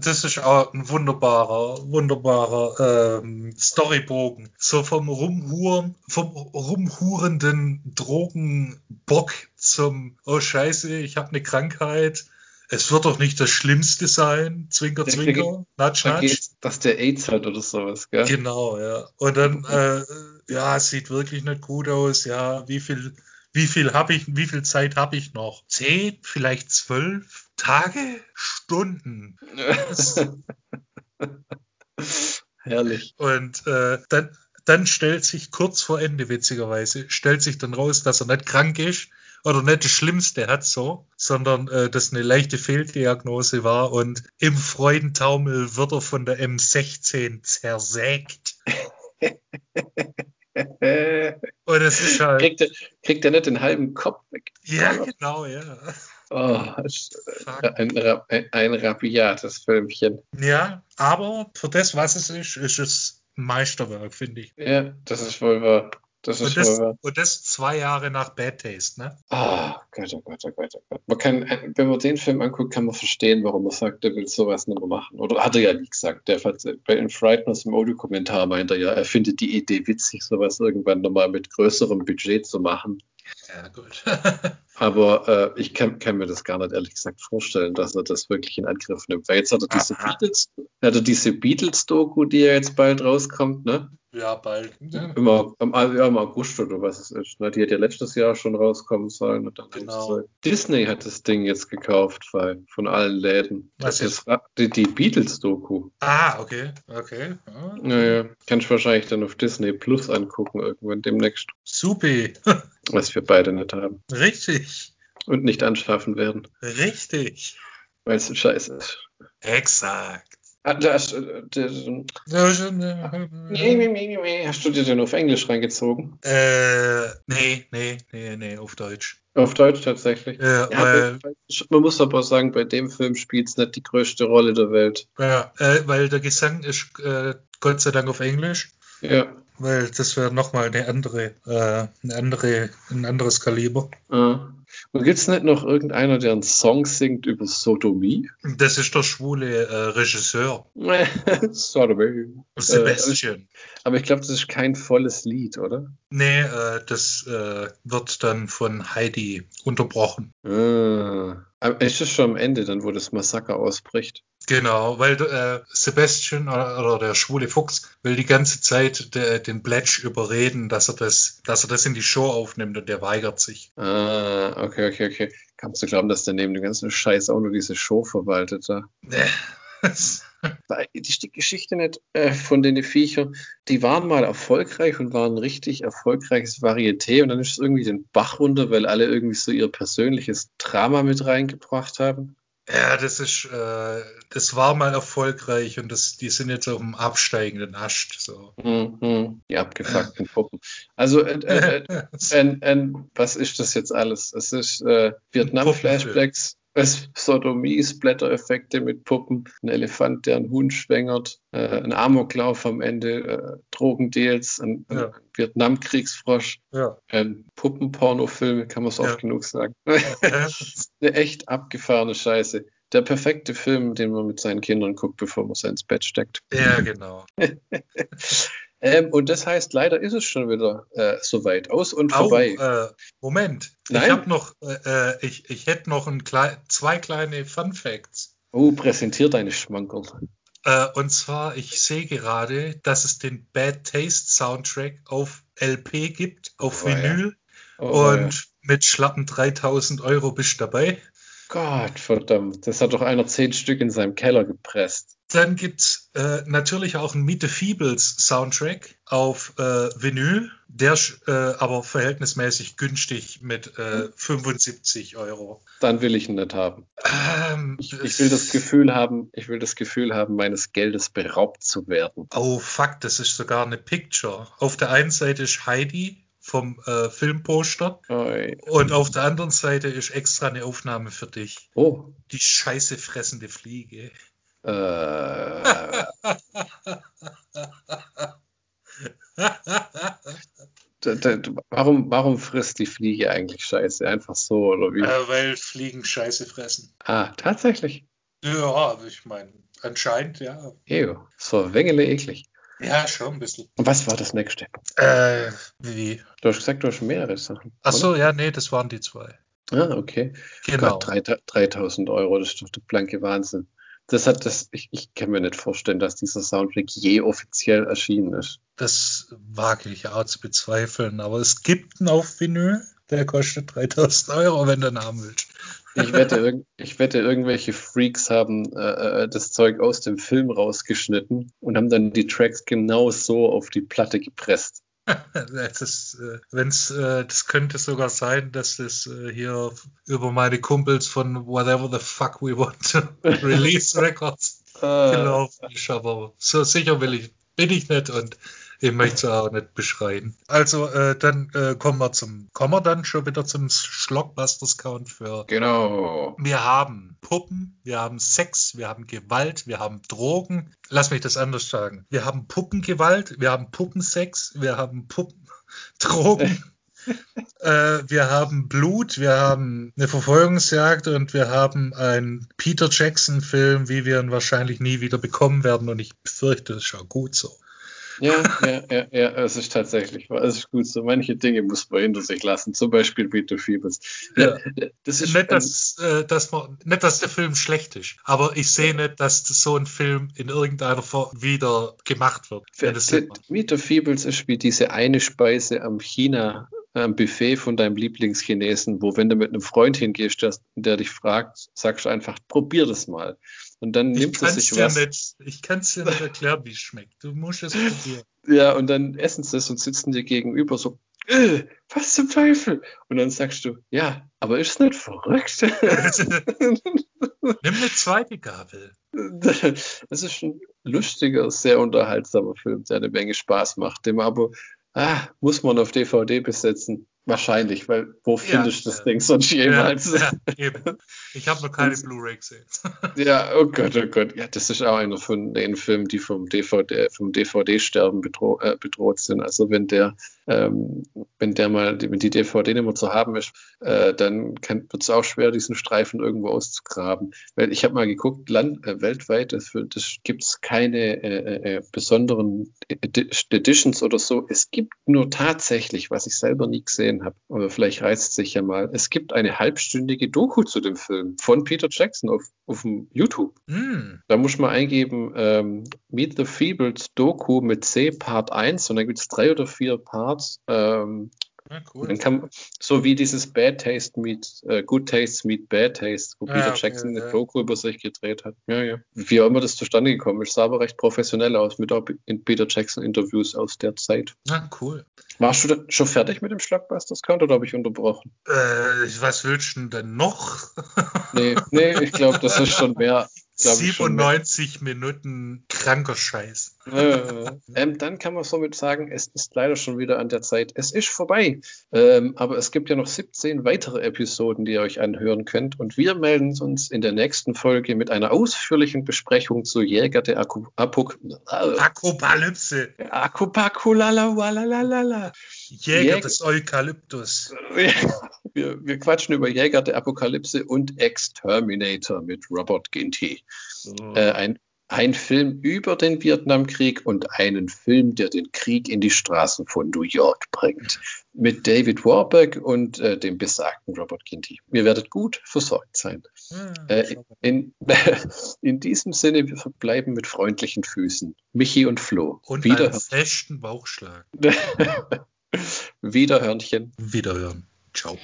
Das ist auch ein wunderbarer, wunderbarer ähm, Storybogen. So vom Rumhuren, vom rumhurenden Drogenbock zum, oh Scheiße, ich habe eine Krankheit es wird doch nicht das Schlimmste sein, Zwinker, Zwinker, Natsch, Natsch. Dass der AIDS hat oder sowas, gell? Genau, ja. Und dann, äh, ja, es sieht wirklich nicht gut aus, ja, wie viel, wie viel habe ich, wie viel Zeit habe ich noch? Zehn, vielleicht zwölf Tage, Stunden. Herrlich. Und äh, dann, dann stellt sich kurz vor Ende, witzigerweise, stellt sich dann raus, dass er nicht krank ist, oder nicht das Schlimmste hat so, sondern äh, das eine leichte Fehldiagnose war und im Freudentaumel wird er von der M16 zersägt. und es ist halt. Kriegt er, kriegt er nicht den halben Kopf weg? Ja, genau, ja. Oh, ein, ein, ein rabiates Filmchen. Ja, aber für das, was es ist, ist es Meisterwerk, finde ich. Ja, das ist wohl wahr. Das ist und, das, wohl und das zwei Jahre nach Bad Taste, ne? Ah, oh Gott, oh Gott, oh Gott, oh Gott. Man kann, wenn man den Film anguckt, kann man verstehen, warum er sagt, er will sowas nicht mehr machen. Oder hat er ja nie gesagt. Der hat, bei den Frighteners im Audiokommentar meint er ja, er findet die Idee witzig, sowas irgendwann nochmal mit größerem Budget zu machen. Ja, gut. Aber äh, ich kann, kann, mir das gar nicht ehrlich gesagt vorstellen, dass er das wirklich in Angriff nimmt. Weil jetzt hat er diese Beatles, hat er diese Beatles-Doku, die ja jetzt bald rauskommt, ne? Ja, bald. Immer im, ja, im August oder was es ist. Ne? Die hat ja letztes Jahr schon rauskommen sollen. Und dann genau. Disney hat das Ding jetzt gekauft weil, von allen Läden. Was das ist die, die Beatles-Doku. Ah, okay. Okay. Ah. Naja, kannst du wahrscheinlich dann auf Disney Plus angucken irgendwann demnächst. Supi. was wir beide nicht haben. Richtig. Und nicht anschaffen werden. Richtig. Weil es scheiße ist. Exakt. Das, das, hast du dir den auf Englisch reingezogen? Äh, nee, nee, nee, nee, auf Deutsch. Auf Deutsch tatsächlich. Ja, ja weil, man muss aber sagen, bei dem Film spielt es nicht die größte Rolle der Welt. Ja, äh, weil der Gesang ist äh, Gott sei Dank auf Englisch. Ja. Weil das wäre nochmal eine andere, äh, eine andere, ein anderes Kaliber. Ah. Gibt es nicht noch irgendeiner, der einen Song singt über Sodomie? Das ist der schwule äh, Regisseur. Sodomie. Sebastian. Äh, aber ich glaube, das ist kein volles Lied, oder? Nee, äh, das äh, wird dann von Heidi unterbrochen. Ah. Ist es schon am Ende, dann, wo das Massaker ausbricht? Genau, weil äh, Sebastian oder, oder, der schwule Fuchs will die ganze Zeit de, den Bletch überreden, dass er das, dass er das in die Show aufnimmt und der weigert sich. Ah, okay, okay, okay. Kannst du glauben, dass der neben dem ganzen Scheiß auch nur diese Show verwaltet da? Die Geschichte nicht äh, von den Viechern, die waren mal erfolgreich und waren richtig erfolgreiches Varieté und dann ist es irgendwie den Bach runter, weil alle irgendwie so ihr persönliches Drama mit reingebracht haben. Ja, das ist, äh, das war mal erfolgreich und das, die sind jetzt auf dem absteigenden Ast. So. Mhm, die abgefuckten Puppen. Also, äh, äh, äh, was ist das jetzt alles? Es ist äh, Vietnam-Flashbacks, es Sodomie, Splatter-Effekte mit Puppen, ein Elefant, der einen Hund schwängert, äh, ein Amoklauf am Ende, äh, Drogendeals, ein, ja. ein Vietnamkriegsfrosch, ja. ein Puppenpornofilme, kann man es ja. oft genug sagen. Eine echt abgefahrene Scheiße. Der perfekte Film, den man mit seinen Kindern guckt, bevor man sie ins Bett steckt. Ja, genau. Ähm, und das heißt, leider ist es schon wieder äh, soweit aus und vorbei. Oh, äh, Moment, Nein? ich habe noch, äh, äh, ich, ich hätte noch ein klei zwei kleine Fun Facts. Oh, präsentier deine Schmankerl. Äh, und zwar, ich sehe gerade, dass es den Bad Taste Soundtrack auf LP gibt, auf oh, Vinyl. Ja. Oh, und ja. mit schlappen 3000 Euro bist du dabei. Gott verdammt, das hat doch einer zehn Stück in seinem Keller gepresst. Dann gibt es äh, natürlich auch einen Meet the Feebles Soundtrack auf äh, Vinyl, der äh, aber verhältnismäßig günstig mit äh, 75 Euro. Dann will ich ihn nicht haben. Ähm, ich, ich, will das Gefühl haben, ich will das Gefühl haben, meines Geldes beraubt zu werden. Oh fuck, das ist sogar eine Picture. Auf der einen Seite ist Heidi vom äh, Filmposter. Oi. Und auf der anderen Seite ist extra eine Aufnahme für dich. Oh. Die scheiße fressende Fliege. Äh. warum, warum frisst die Fliege eigentlich Scheiße? Einfach so oder wie? Äh, weil Fliegen Scheiße fressen. Ah, tatsächlich? Ja, ich meine, anscheinend ja. Ew, so wengele eklig. Ja, schon ein bisschen. Und was war das nächste? Äh, wie? Du hast gesagt, du hast mehrere Sachen. Ach so, oder? ja, nee, das waren die zwei. Ah, okay. Genau. Gott, 3000 Euro, das ist doch der blanke Wahnsinn. Das hat das, ich, ich kann mir nicht vorstellen, dass dieser Soundtrack je offiziell erschienen ist. Das wage ich auch zu bezweifeln, aber es gibt einen auf Vinyl, der kostet 3000 Euro, wenn du einen haben willst. Ich wette, ich wette, irgendwelche Freaks haben äh, äh, das Zeug aus dem Film rausgeschnitten und haben dann die Tracks genau so auf die Platte gepresst. das, äh, wenn's, äh, das könnte sogar sein, dass das äh, hier über meine Kumpels von Whatever the Fuck We Want to Release Records ah. gelaufen ist, aber so sicher will ich, bin ich nicht und ich möchte es auch nicht beschreiben. Also äh, dann äh, kommen wir zum, kommen wir dann schon wieder zum Schlockbusters Count für. Genau. Wir haben Puppen, wir haben Sex, wir haben Gewalt, wir haben Drogen. Lass mich das anders sagen. Wir haben Puppengewalt, wir haben Puppensex, wir haben Puppen, Drogen. äh, wir haben Blut, wir haben eine Verfolgungsjagd und wir haben einen Peter Jackson-Film, wie wir ihn wahrscheinlich nie wieder bekommen werden. Und ich befürchte, das ist auch gut so. Ja, ja, ja, ja, es ist tatsächlich, es ist gut so. Manche Dinge muss man hinter sich lassen, zum Beispiel the Feebles. Ja. Das ist nicht, dass, äh, dass man, nicht, dass der Film schlecht ist, aber ich sehe nicht, dass so ein Film in irgendeiner Form wieder gemacht wird. Meet the Feebles ist wie diese eine Speise am China am Buffet von deinem Lieblingschinesen, wo wenn du mit einem Freund hingehst, der, der dich fragt, sagst du einfach, probier das mal. Und dann nimmt es sich was. Nicht, ich kann es dir nicht erklären, wie es schmeckt. Du musst es probieren. Ja, und dann essen sie es und sitzen dir gegenüber so, äh, was zum Teufel? Und dann sagst du, ja, aber ist es nicht verrückt? Nimm eine zweite Gabel. Das ist ein lustiger, sehr unterhaltsamer Film, der eine Menge Spaß macht, dem aber ah, muss man auf DVD besetzen. Wahrscheinlich, weil wo findest du das ja. Ding sonst jemals? Ja, eben. Ich habe noch keine Blu-ray gesehen. ja, oh Gott, oh Gott. Ja, das ist auch einer von den Filmen, die vom DVD, vom DVD-Sterben bedro äh, bedroht sind. Also wenn der ähm, wenn der mal, wenn die DVD mehr zu haben ist, äh, dann wird es auch schwer, diesen Streifen irgendwo auszugraben. Weil ich habe mal geguckt, land, äh, weltweit, das, das gibt es keine äh, äh, besonderen Editions oder so. Es gibt nur tatsächlich, was ich selber nie gesehen habe, aber vielleicht reizt sich ja mal, es gibt eine halbstündige Doku zu dem Film von Peter Jackson auf, auf dem YouTube. Mm. Da muss man eingeben, ähm, Meet the Feebles Doku mit C Part 1 und dann gibt es drei oder vier Parts. Ähm, ja, cool. Dann kann, so wie dieses Bad Taste Meet, äh, Good Taste Meet Bad Taste, wo ja, Peter Jackson okay, eine ja. Doku über sich gedreht hat. Ja, ja. Wie auch immer das zustande gekommen ist, sah aber recht professionell aus, mit in Peter Jackson Interviews aus der Zeit. Ja, cool. Warst du schon fertig mit dem Schlockbusters Count oder habe ich unterbrochen? Äh, was willst du denn noch? nee, nee, ich glaube, das ist schon mehr. 97 Minuten kranker Scheiß. Äh, ähm, dann kann man somit sagen, es ist leider schon wieder an der Zeit. Es ist vorbei. Ähm, aber es gibt ja noch 17 weitere Episoden, die ihr euch anhören könnt. Und wir melden uns in der nächsten Folge mit einer ausführlichen Besprechung zu Jäger der Akku Apok Akopalypse. Akopakulalala. Jäger, Jäger des Eukalyptus. wir, wir quatschen über Jäger der Apokalypse und Exterminator mit Robert Ginty. So. Äh, ein, ein Film über den Vietnamkrieg und einen Film, der den Krieg in die Straßen von New York bringt. Mit David Warburg und äh, dem besagten Robert Ginty. Ihr werdet gut versorgt sein. Ja, äh, in, in, diesem Sinne, wir verbleiben mit freundlichen Füßen. Michi und Flo. Und Wieder einem festen Bauchschlag. Wiederhörnchen. Wiederhören. Ciao.